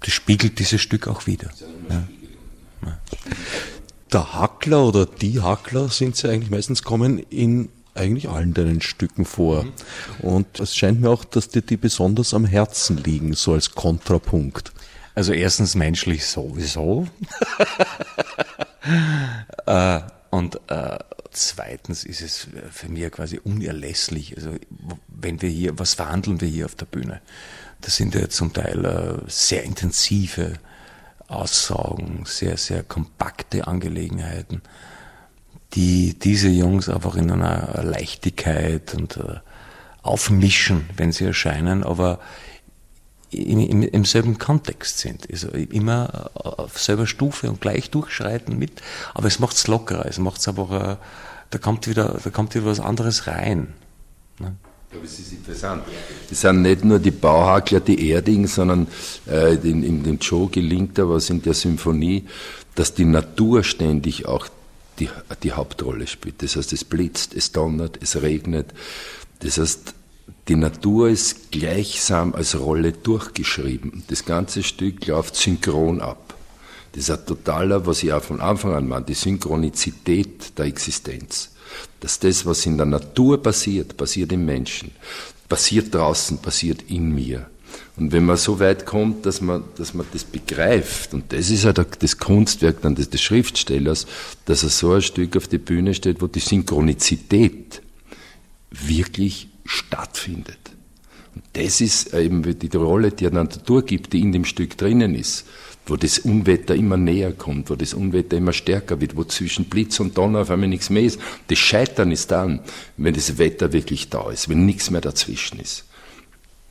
das spiegelt dieses Stück auch wieder. Ja. Der Hackler oder die Hackler sind sie eigentlich meistens kommen in eigentlich allen deinen Stücken vor. Mhm. Und es scheint mir auch, dass dir die besonders am Herzen liegen, so als Kontrapunkt. Also erstens menschlich sowieso. (laughs) äh, und äh, zweitens ist es für mich quasi unerlässlich. Also wenn wir hier, was verhandeln wir hier auf der Bühne? Das sind ja zum Teil äh, sehr intensive Aussagen, sehr, sehr kompakte Angelegenheiten, die diese Jungs einfach in einer Leichtigkeit und äh, aufmischen, wenn sie erscheinen, aber im, im, im selben Kontext sind. Also immer auf selber Stufe und gleich durchschreiten mit, aber es macht es lockerer, es macht es aber, äh, da kommt wieder, da kommt wieder was anderes rein. Ne? Aber es ist interessant. Es sind nicht nur die Bauhakler, die Erding, sondern äh, in, in dem Joe gelingt da was in der Symphonie, dass die Natur ständig auch die, die Hauptrolle spielt. Das heißt, es blitzt, es donnert, es regnet. Das heißt, die Natur ist gleichsam als Rolle durchgeschrieben. Das ganze Stück läuft synchron ab. Das ist ein totaler, was ich auch von Anfang an meine, die Synchronizität der Existenz dass das, was in der Natur passiert, passiert im Menschen, passiert draußen, passiert in mir. Und wenn man so weit kommt, dass man, dass man das begreift, und das ist ja das Kunstwerk dann des, des Schriftstellers, dass er so ein Stück auf die Bühne steht, wo die Synchronizität wirklich stattfindet. Und das ist eben die Rolle, die er der Natur gibt, die in dem Stück drinnen ist wo das Unwetter immer näher kommt, wo das Unwetter immer stärker wird, wo zwischen Blitz und Donner auf einmal nichts mehr ist. Das Scheitern ist dann, wenn das Wetter wirklich da ist, wenn nichts mehr dazwischen ist.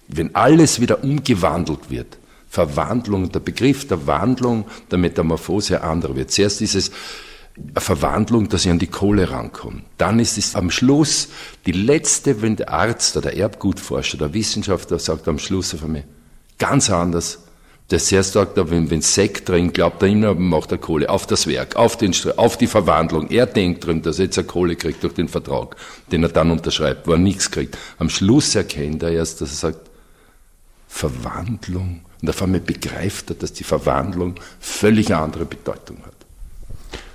Wenn alles wieder umgewandelt wird. Verwandlung, der Begriff der Wandlung, der Metamorphose anderer wird. Zuerst ist es eine Verwandlung, dass ich an die Kohle rankomme. Dann ist es am Schluss die letzte, wenn der Arzt oder der Erbgutforscher, der Wissenschaftler sagt am Schluss auf einmal, ganz anders, der sehr sagt, wenn, wenn Sekt drin, glaubt er immer, macht er Kohle auf das Werk, auf, den, auf die Verwandlung. Er denkt drin, dass er jetzt eine Kohle kriegt durch den Vertrag, den er dann unterschreibt, wo er nichts kriegt. Am Schluss erkennt er erst, dass er sagt, Verwandlung. Und auf einmal begreift er, dass die Verwandlung völlig eine andere Bedeutung hat.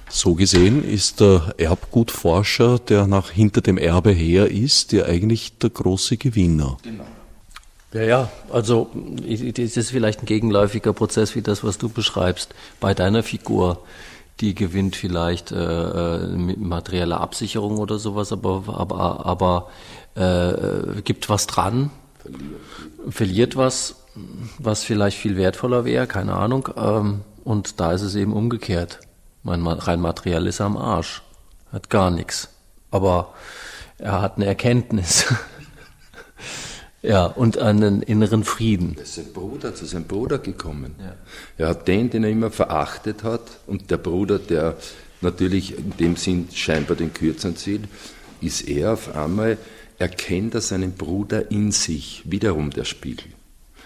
So gesehen ist der Erbgutforscher, der nach hinter dem Erbe her ist, der eigentlich der große Gewinner. Genau. Ja, ja, also es ist vielleicht ein gegenläufiger Prozess wie das, was du beschreibst. Bei deiner Figur, die gewinnt vielleicht äh, äh mit materieller Absicherung oder sowas, aber, aber, aber äh, gibt was dran, verliert. was, was vielleicht viel wertvoller wäre, keine Ahnung. Ähm, und da ist es eben umgekehrt. Mein rein materiell ist am Arsch, hat gar nichts. Aber er hat eine Erkenntnis. (laughs) Ja, und einen inneren Frieden. Er ist sein Bruder, zu seinem Bruder gekommen. Ja. Er hat den, den er immer verachtet hat, und der Bruder, der natürlich in dem Sinn scheinbar den Kürzeren zieht, ist er auf einmal, erkennt er seinen Bruder in sich, wiederum der Spiegel.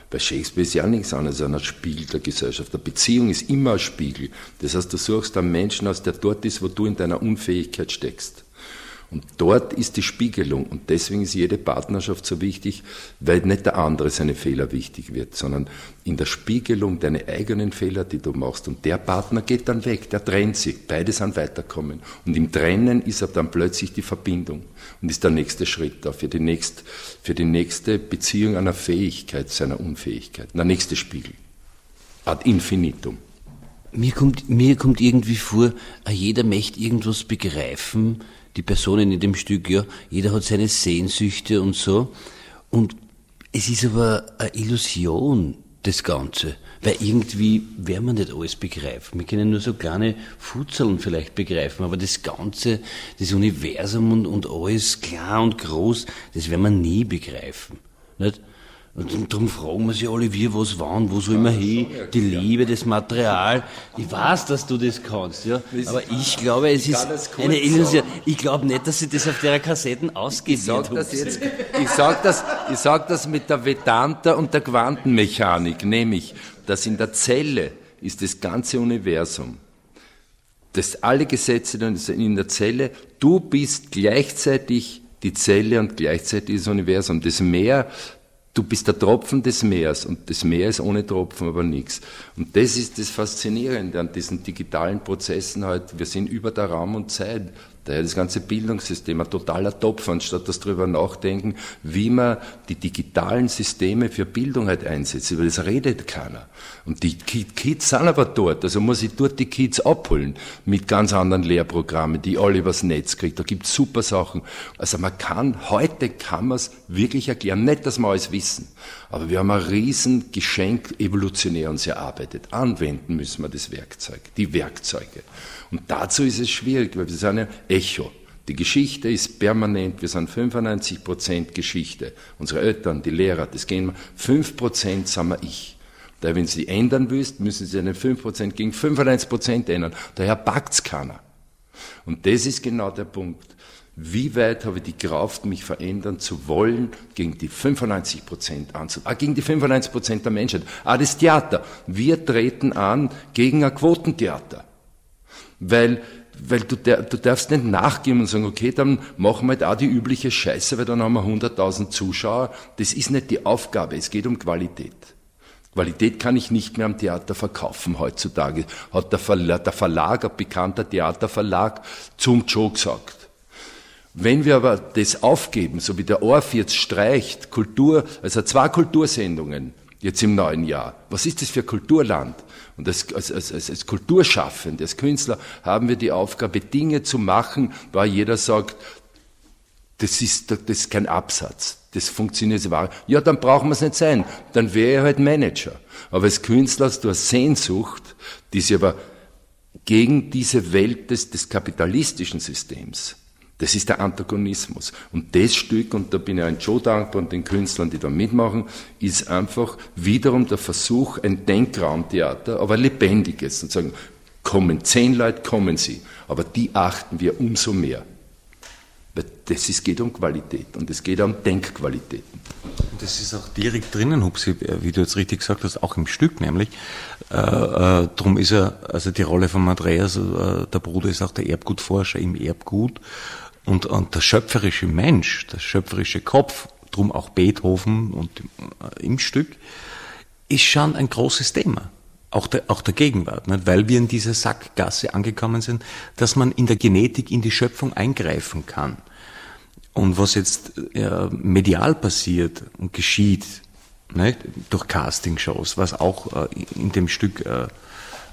Bei Shakespeare ist ja nichts anderes als ein Spiegel der Gesellschaft. Der Beziehung ist immer ein Spiegel. Das heißt, du suchst einen Menschen aus, der dort ist, wo du in deiner Unfähigkeit steckst. Und dort ist die Spiegelung. Und deswegen ist jede Partnerschaft so wichtig, weil nicht der andere seine Fehler wichtig wird, sondern in der Spiegelung deine eigenen Fehler, die du machst. Und der Partner geht dann weg, der trennt sich. Beide sind weiterkommen. Und im Trennen ist er dann plötzlich die Verbindung und ist der nächste Schritt da für die, nächst, für die nächste Beziehung einer Fähigkeit, seiner Unfähigkeit. Der nächste Spiegel. Ad infinitum. Mir kommt, mir kommt irgendwie vor, jeder möchte irgendwas begreifen, die Personen in dem Stück, ja, jeder hat seine Sehnsüchte und so. Und es ist aber eine Illusion, das Ganze. Weil irgendwie werden wir nicht alles begreifen. Wir können nur so kleine Futzeln vielleicht begreifen, aber das Ganze, das Universum und, und alles klar und groß, das werden wir nie begreifen. Nicht? Und darum fragen wir sich alle, wie, was, wann, wo soll man hin? Die Liebe, das Material. Ich weiß, dass du das kannst, ja. Aber ich glaube, es ist eine Illusion. Ich glaube nicht, dass sie das auf der Kassetten ausgeht. Ich sag das jetzt, ich sag das, ich sag das mit der Vedanta und der Quantenmechanik, nämlich, dass in der Zelle ist das ganze Universum. Das alle Gesetze in der Zelle. Du bist gleichzeitig die Zelle und gleichzeitig das Universum. Das Meer du bist der Tropfen des Meeres und das Meer ist ohne Tropfen aber nichts. Und das ist das Faszinierende an diesen digitalen Prozessen halt. Wir sind über der Raum und Zeit. Daher das ganze Bildungssystem ein totaler Topf, anstatt das drüber nachdenken, wie man die digitalen Systeme für Bildung halt einsetzt. Über das redet keiner. Und die Kids sind aber dort. Also muss ich dort die Kids abholen mit ganz anderen Lehrprogrammen, die alle übers Netz kriegt. Da gibt's super Sachen. Also man kann, heute kann man es wirklich erklären. Nicht, dass wir alles wissen. Aber wir haben ein riesen Geschenk evolutionär uns erarbeitet. Anwenden müssen wir das Werkzeug, die Werkzeuge. Und dazu ist es schwierig, weil wir sind ein Echo. Die Geschichte ist permanent, wir sind 95 Prozent Geschichte. Unsere Eltern, die Lehrer, das gehen wir. 5 Prozent sind wir ich. Daher, wenn Sie ändern willst, müssen Sie einen 5 Prozent gegen 95 Prozent ändern. Daher packt's keiner. Und das ist genau der Punkt. Wie weit habe ich die Kraft, mich verändern zu wollen, gegen die 95 Prozent anzutreten? Ah, gegen die 95 Prozent der Menschheit. Ah, das Theater. Wir treten an gegen ein Quotentheater. Weil, weil du, du darfst nicht nachgeben und sagen, okay, dann machen wir halt auch die übliche Scheiße, weil dann haben wir 100.000 Zuschauer. Das ist nicht die Aufgabe, es geht um Qualität. Qualität kann ich nicht mehr am Theater verkaufen heutzutage, hat der Verlag, der Verlag ein bekannter Theaterverlag zum Joe gesagt. Wenn wir aber das aufgeben, so wie der Orf jetzt streicht, Kultur, also zwei Kultursendungen jetzt im neuen Jahr, was ist das für Kulturland? Und als, als, als, als Kulturschaffende, als Künstler haben wir die Aufgabe, Dinge zu machen, weil jeder sagt, das ist, das ist kein Absatz, das funktioniert so. Ja, dann brauchen wir es nicht sein, dann wäre er halt Manager. Aber als Künstler hast du eine Sehnsucht, die sich aber gegen diese Welt des, des kapitalistischen Systems das ist der Antagonismus. Und das Stück, und da bin ich ein Joe dankbar und den Künstlern, die da mitmachen, ist einfach wiederum der Versuch, ein Denkraumtheater, aber lebendiges, und sagen, kommen zehn Leute, kommen sie, aber die achten wir umso mehr. Weil das ist, geht um Qualität und es geht um Denkqualitäten. Und das ist auch direkt drinnen, Hupsi, wie du jetzt richtig gesagt hast, auch im Stück nämlich. Äh, äh, drum ist er, also die Rolle von Andreas, äh, der Bruder ist auch der Erbgutforscher im Erbgut und, und der schöpferische Mensch, der schöpferische Kopf, drum auch Beethoven und äh, im Stück, ist schon ein großes Thema. Auch der, auch der Gegenwart, nicht? weil wir in dieser Sackgasse angekommen sind, dass man in der Genetik in die Schöpfung eingreifen kann. Und was jetzt äh, medial passiert und geschieht, nicht? durch Castingshows, was auch äh, in dem Stück äh,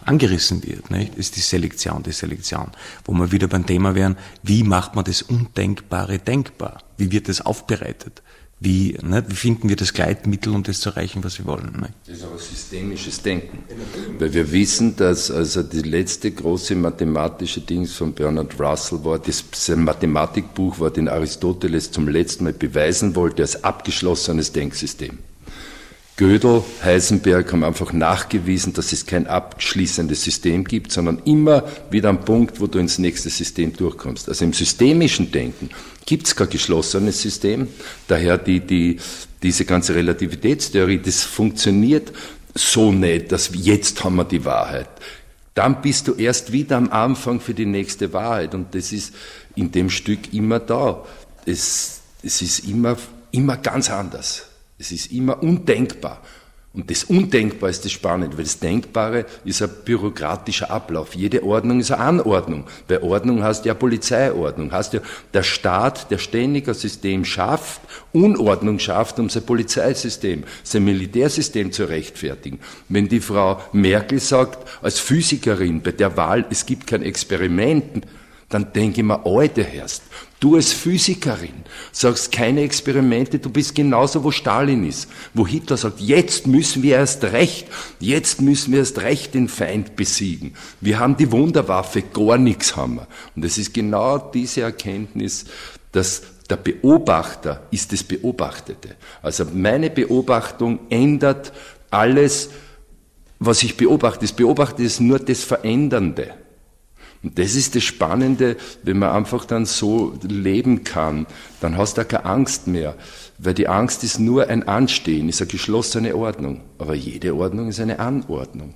angerissen wird, nicht? ist die Selektion, die Selektion. Wo wir wieder beim Thema wären, wie macht man das Undenkbare denkbar? Wie wird das aufbereitet? wie, ne, wie finden wir das Gleitmittel, um das zu erreichen, was wir wollen. Ne? Das ist aber systemisches Denken. Weil wir wissen, dass also die letzte große mathematische Dings von Bernard Russell war, das Mathematikbuch war, den Aristoteles zum letzten Mal beweisen wollte als abgeschlossenes Denksystem. Gödel, Heisenberg haben einfach nachgewiesen, dass es kein abschließendes System gibt, sondern immer wieder ein Punkt, wo du ins nächste System durchkommst. Also im systemischen Denken gibt es kein geschlossenes System. Daher die, die, diese ganze Relativitätstheorie, das funktioniert so nicht, dass jetzt haben wir die Wahrheit. Dann bist du erst wieder am Anfang für die nächste Wahrheit. Und das ist in dem Stück immer da. Es, es ist immer, immer ganz anders. Es ist immer undenkbar. Und das Undenkbare ist das Spannende, weil das Denkbare ist ein bürokratischer Ablauf. Jede Ordnung ist eine Anordnung. Bei Ordnung heißt ja Polizeiordnung, heißt ja der Staat, der ständig ein System schafft, Unordnung schafft, um sein Polizeisystem, sein Militärsystem zu rechtfertigen. Wenn die Frau Merkel sagt, als Physikerin bei der Wahl, es gibt kein Experiment, dann denke ich mir, alte Herrst, du als Physikerin sagst keine Experimente, du bist genauso, wo Stalin ist, wo Hitler sagt, jetzt müssen wir erst recht, jetzt müssen wir erst recht den Feind besiegen. Wir haben die Wunderwaffe, gar nichts haben wir. Und es ist genau diese Erkenntnis, dass der Beobachter ist das Beobachtete. Also meine Beobachtung ändert alles, was ich beobachte. Das Beobachte ist nur das Verändernde. Und das ist das Spannende, wenn man einfach dann so leben kann, dann hast du keine Angst mehr. Weil die Angst ist nur ein Anstehen, ist eine geschlossene Ordnung. Aber jede Ordnung ist eine Anordnung.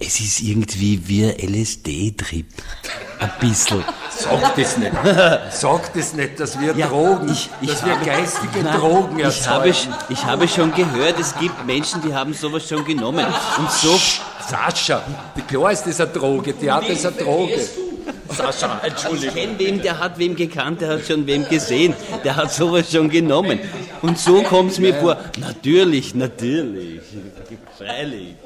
Es ist irgendwie wie ein LSD-Trip. Ein bisschen. Sag das nicht. Sag das nicht, dass wir ja, Drogen, ich, ich dass habe, wir geistige nein, Drogen erzeugen. Ich habe, ich habe schon gehört, es gibt Menschen, die haben sowas schon genommen. Und so Sascha, klar ist das eine Droge, Theater ist eine Droge. Sascha, Entschuldigung. Ich kenne wem, der hat wem gekannt, der hat schon wem gesehen, der hat sowas schon genommen. Und so kommt es mir vor, natürlich, natürlich, freilich.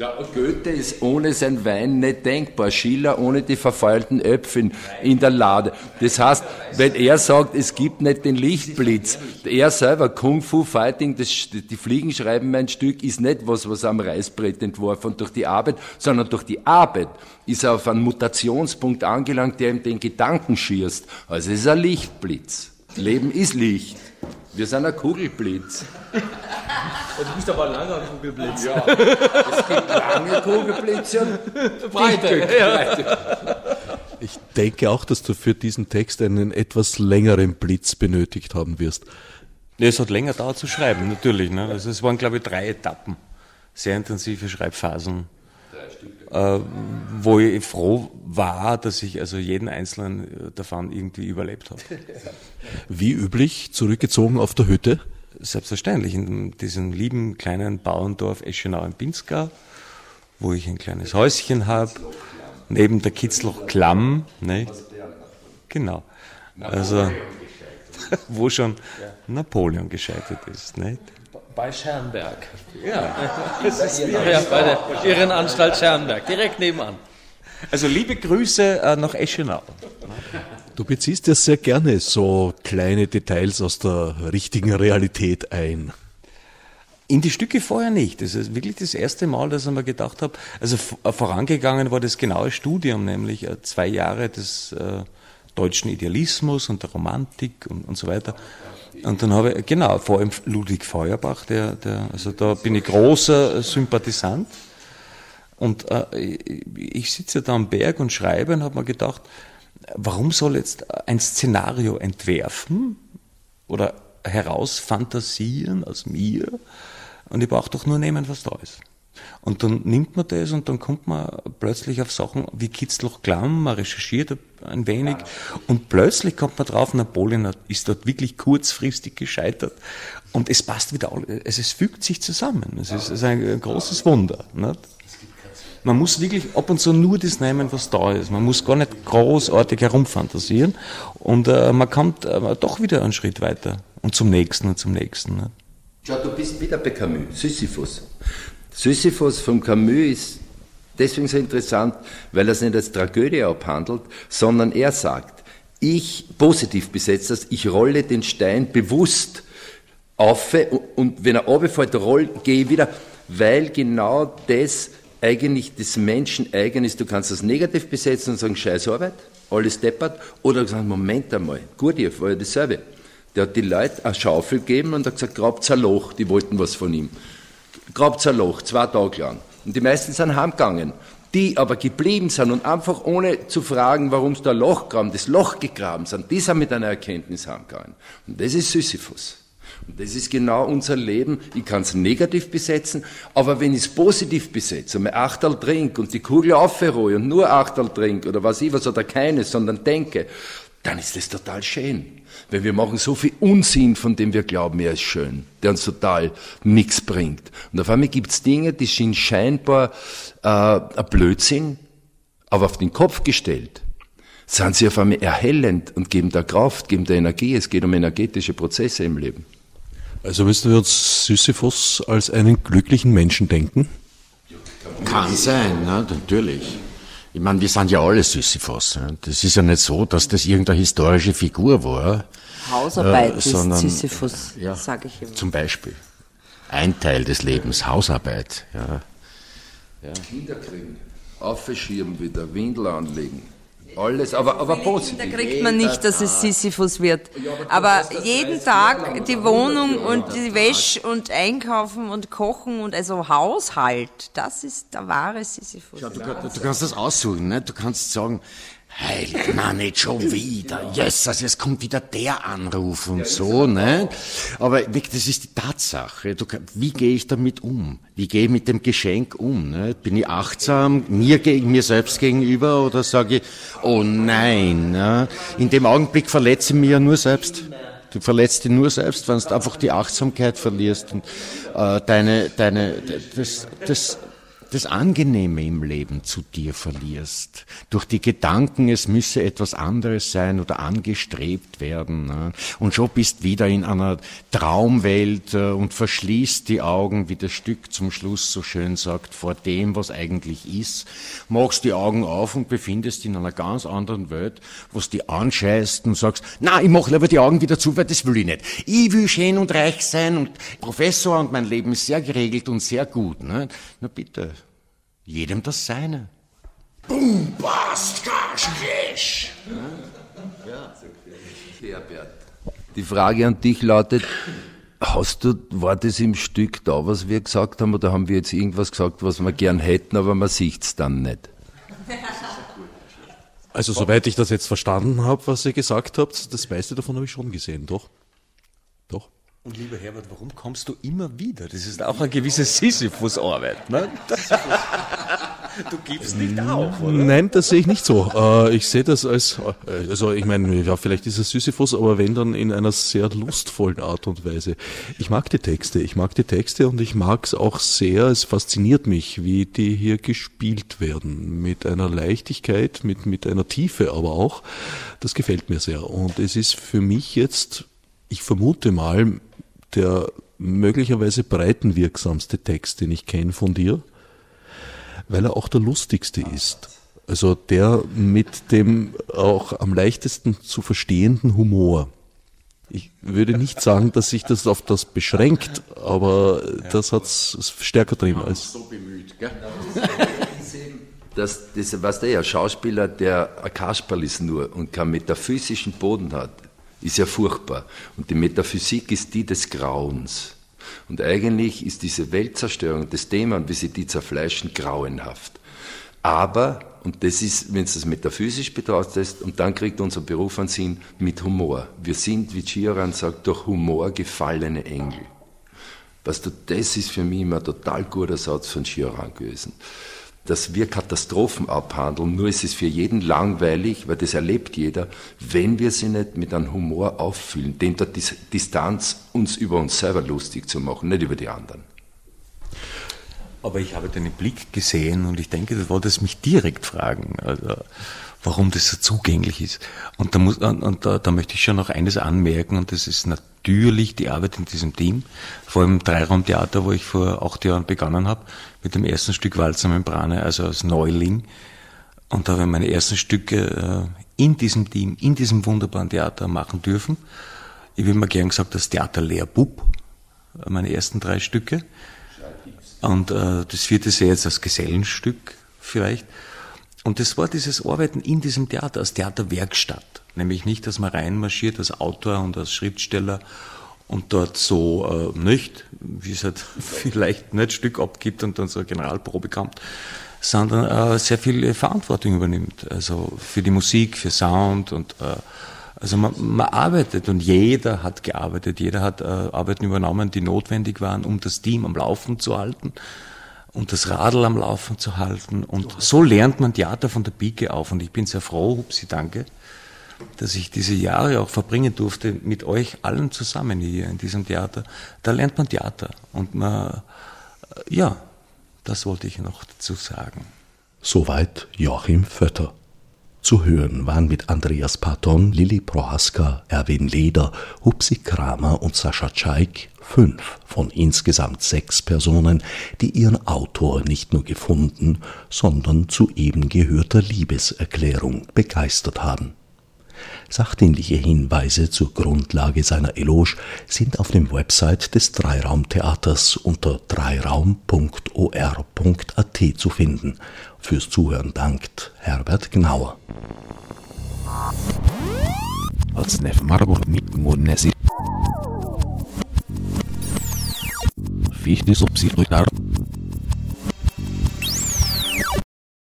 Ja, Goethe ist ohne sein Wein nicht denkbar. Schiller ohne die verfeulten Äpfel in der Lade. Das heißt, wenn er sagt, es gibt nicht den Lichtblitz, er selber, Kung Fu Fighting, das, die Fliegen schreiben mein Stück, ist nicht was, was am Reißbrett entworfen durch die Arbeit, sondern durch die Arbeit ist er auf einen Mutationspunkt angelangt, der ihm den Gedanken schierst. Also es ist ein Lichtblitz. Leben ist Licht. Wir sind ein Kugelblitz. du bist aber ein langer Kugelblitz. Ja, es gibt lange Kugelblitze und breite. Ja. Ich denke auch, dass du für diesen Text einen etwas längeren Blitz benötigt haben wirst. Ja, es hat länger dauert zu schreiben, natürlich. Ne? Also es waren, glaube ich, drei Etappen. Sehr intensive Schreibphasen äh, wo ich froh war, dass ich also jeden einzelnen davon irgendwie überlebt habe. (laughs) Wie üblich, zurückgezogen auf der Hütte? Selbstverständlich, in diesem lieben kleinen Bauerndorf Eschenau im Pinzgau, wo ich ein kleines Häuschen habe, neben der Kitzloch Klamm. Ne? Genau. Also, (laughs) wo schon Napoleon gescheitert ist. Nicht? Bei Schernberg. Ja, ja (laughs) bei der Irrenanstalt Schernberg, direkt nebenan. Also liebe Grüße äh, nach Eschenau. Du beziehst ja sehr gerne so kleine Details aus der richtigen Realität ein. In die Stücke vorher nicht. Das ist wirklich das erste Mal, dass ich mir gedacht habe, also äh, vorangegangen war das genaue Studium, nämlich äh, zwei Jahre des äh, deutschen Idealismus und der Romantik und, und so weiter. Und dann habe ich, genau, vor allem Ludwig Feuerbach, der, der, also da bin ich großer Sympathisant. Und äh, ich sitze da am Berg und schreibe und habe mir gedacht, warum soll jetzt ein Szenario entwerfen oder herausfantasieren aus mir und ich brauche doch nur nehmen, was da ist. Und dann nimmt man das und dann kommt man plötzlich auf Sachen wie Kitzloch Klamm, man recherchiert ein wenig und plötzlich kommt man drauf, Napoleon ist dort wirklich kurzfristig gescheitert und es passt wieder, es, es fügt sich zusammen. Es ist, es ist ein großes Wunder. Nicht? Man muss wirklich ab und zu nur das nehmen, was da ist. Man muss gar nicht großartig herumfantasieren und äh, man kommt äh, doch wieder einen Schritt weiter und zum nächsten und zum nächsten. Nicht? Schau, du bist wieder bei Camus, Sisyphus. Sisyphus von Camus ist deswegen so interessant, weil er es nicht als Tragödie abhandelt, sondern er sagt, ich, positiv besetzt das, ich rolle den Stein bewusst auf und wenn er runterfällt, roll, gehe ich wieder, weil genau das eigentlich des Menschen eigen ist. Du kannst das negativ besetzen und sagen, scheiß Arbeit, alles deppert, oder sagen, Moment einmal, Gurdjieff war ja dasselbe. Der hat die Leute eine Schaufel gegeben und hat gesagt, grabt ein Loch, die wollten was von ihm. Grabt ein Loch, zwei Tage lang. Und die meisten sind heimgegangen. Die aber geblieben sind und einfach ohne zu fragen, warum sie da Loch graben, das Loch gegraben sind, die sind mit einer Erkenntnis heimgegangen. Und das ist Sisyphus. Und das ist genau unser Leben. Ich kann es negativ besetzen, aber wenn ich es positiv besetze und mir Achtel trinke und die Kugel aufrohe und nur Achtel trinke oder was ich was oder keines, sondern denke, dann ist das total schön. Weil wir machen so viel Unsinn, von dem wir glauben, er ist schön, der uns total nichts bringt. Und auf einmal gibt's Dinge, die sind scheinbar äh, ein Blödsinn, aber auf den Kopf gestellt sind sie auf einmal erhellend und geben da Kraft, geben da Energie. Es geht um energetische Prozesse im Leben. Also müssen wir uns Sisyphus als einen glücklichen Menschen denken? Kann sein, ne? natürlich. Ich meine, wir sind ja alle Sisyphos. Das ist ja nicht so, dass das irgendeine historische Figur war. Hausarbeit äh, sondern, ist Sisyphus, ja, sage ich immer. Zum Beispiel. Ein Teil des Lebens, Hausarbeit. Ja. Ja. Kinder kriegen, aufschirmen wieder, Windel anlegen. Alles, aber, aber positiv. Da kriegt man nicht, dass es Sisyphus wird. Aber jeden Tag die Wohnung und die Wäsche und einkaufen und kochen und also Haushalt, das ist der wahre Sisyphus. Ja, du, du kannst das aussuchen, ne? Du kannst sagen, Heilig, na nicht schon wieder. Yes, also es kommt wieder der Anruf und so, ne? Aber das ist die Tatsache. Du, wie gehe ich damit um? Wie gehe ich mit dem Geschenk um? Ne? Bin ich achtsam mir, gegen, mir selbst gegenüber oder sage ich, oh nein? Ne? In dem Augenblick verletze ich mich ja nur selbst. Du verletzt dich nur selbst, wenn du einfach die Achtsamkeit verlierst und äh, deine, deine, das, das das Angenehme im Leben zu dir verlierst. Durch die Gedanken, es müsse etwas anderes sein oder angestrebt werden. Ne? Und schon bist wieder in einer Traumwelt äh, und verschließt die Augen, wie das Stück zum Schluss so schön sagt, vor dem, was eigentlich ist. Machst die Augen auf und befindest in einer ganz anderen Welt, wo die anscheißt und sagst, na, ich mach lieber die Augen wieder zu, weil das will ich nicht. Ich will schön und reich sein und Professor und mein Leben ist sehr geregelt und sehr gut. Ne? Na bitte, jedem das Seine. Boom, bast, cash, Ja. Herbert. Die Frage an dich lautet, hast du, war das im Stück da, was wir gesagt haben, oder haben wir jetzt irgendwas gesagt, was wir gern hätten, aber man sieht's dann nicht? Also soweit ich das jetzt verstanden habe, was ihr gesagt habt, das meiste davon habe ich schon gesehen, doch? Und lieber Herbert, warum kommst du immer wieder? Das ist auch eine gewisse Sisyphus-Arbeit. Ne? (laughs) Du gibst nicht auf, oder? Nein, das sehe ich nicht so. Äh, ich sehe das als, äh, also ich meine, ja, vielleicht ist es Sisyphus, aber wenn dann in einer sehr lustvollen Art und Weise. Ich mag die Texte, ich mag die Texte und ich mag es auch sehr, es fasziniert mich, wie die hier gespielt werden. Mit einer Leichtigkeit, mit, mit einer Tiefe aber auch. Das gefällt mir sehr. Und es ist für mich jetzt, ich vermute mal, der möglicherweise breitenwirksamste Text, den ich kenne von dir, weil er auch der lustigste ist. Also der mit dem auch am leichtesten zu verstehenden Humor. Ich würde nicht sagen, dass sich das auf das beschränkt, aber das hat es stärker drin als. So bemüht, gell? Das, das, was der ja Schauspieler, der ein Kasperl ist nur und keinen metaphysischen Boden hat, ist ja furchtbar. Und die Metaphysik ist die des Grauens. Und eigentlich ist diese Weltzerstörung, das Thema wie sie die zerfleischen, grauenhaft. Aber, und das ist, wenn es das metaphysisch betrachtest, und dann kriegt unser Beruf einen Sinn mit Humor. Wir sind, wie Gioran sagt, durch Humor gefallene Engel. Weißt du, das ist für mich immer ein total guter Satz von Gioran gewesen dass wir Katastrophen abhandeln, nur ist es für jeden langweilig, weil das erlebt jeder, wenn wir sie nicht mit einem Humor auffüllen, dem der Distanz uns über uns selber lustig zu machen, nicht über die anderen. Aber ich habe deinen Blick gesehen und ich denke, du wolltest mich direkt fragen, also, warum das so zugänglich ist. Und, da, muss, und da, da möchte ich schon noch eines anmerken und das ist natürlich die Arbeit in diesem Team, vor allem Dreiraumtheater, wo ich vor acht Jahren begonnen habe mit dem ersten Stück Walzer Membrane, also als Neuling. Und da habe ich meine ersten Stücke äh, in diesem Team, in diesem wunderbaren Theater machen dürfen. Ich habe immer gern gesagt, das Theater Lehrbub, meine ersten drei Stücke. Und äh, das vierte sehe jetzt als Gesellenstück vielleicht. Und das war dieses Arbeiten in diesem Theater, als Theaterwerkstatt. Nämlich nicht, dass man reinmarschiert als Autor und als Schriftsteller und dort so äh, nicht, wie es halt (laughs) vielleicht nicht Stück abgibt und dann so eine Generalprobe kommt, sondern äh, sehr viel Verantwortung übernimmt. Also für die Musik, für Sound und äh, also man, man arbeitet und jeder hat gearbeitet, jeder hat äh, Arbeiten übernommen, die notwendig waren, um das Team am Laufen zu halten und das Radl am Laufen zu halten. Und so lernt man Theater von der Pike auf. Und ich bin sehr froh, Hupsi, danke, dass ich diese Jahre auch verbringen durfte mit euch allen zusammen hier in diesem Theater. Da lernt man Theater. Und man, äh, ja, das wollte ich noch dazu sagen. Soweit Joachim Vötter. Zu hören waren mit Andreas Paton, Lilly Prohaska, Erwin Leder, Hupsi Kramer und Sascha Czaik fünf von insgesamt sechs Personen, die ihren Autor nicht nur gefunden, sondern zu eben gehörter Liebeserklärung begeistert haben. Sachdienliche Hinweise zur Grundlage seiner Eloge sind auf dem Website des Dreiraumtheaters unter dreiraum.or.at zu finden. Fürs Zuhören dankt Herbert Gnauer. Als Nef Marburg mit Monesi. Fichtes Obsidrückar.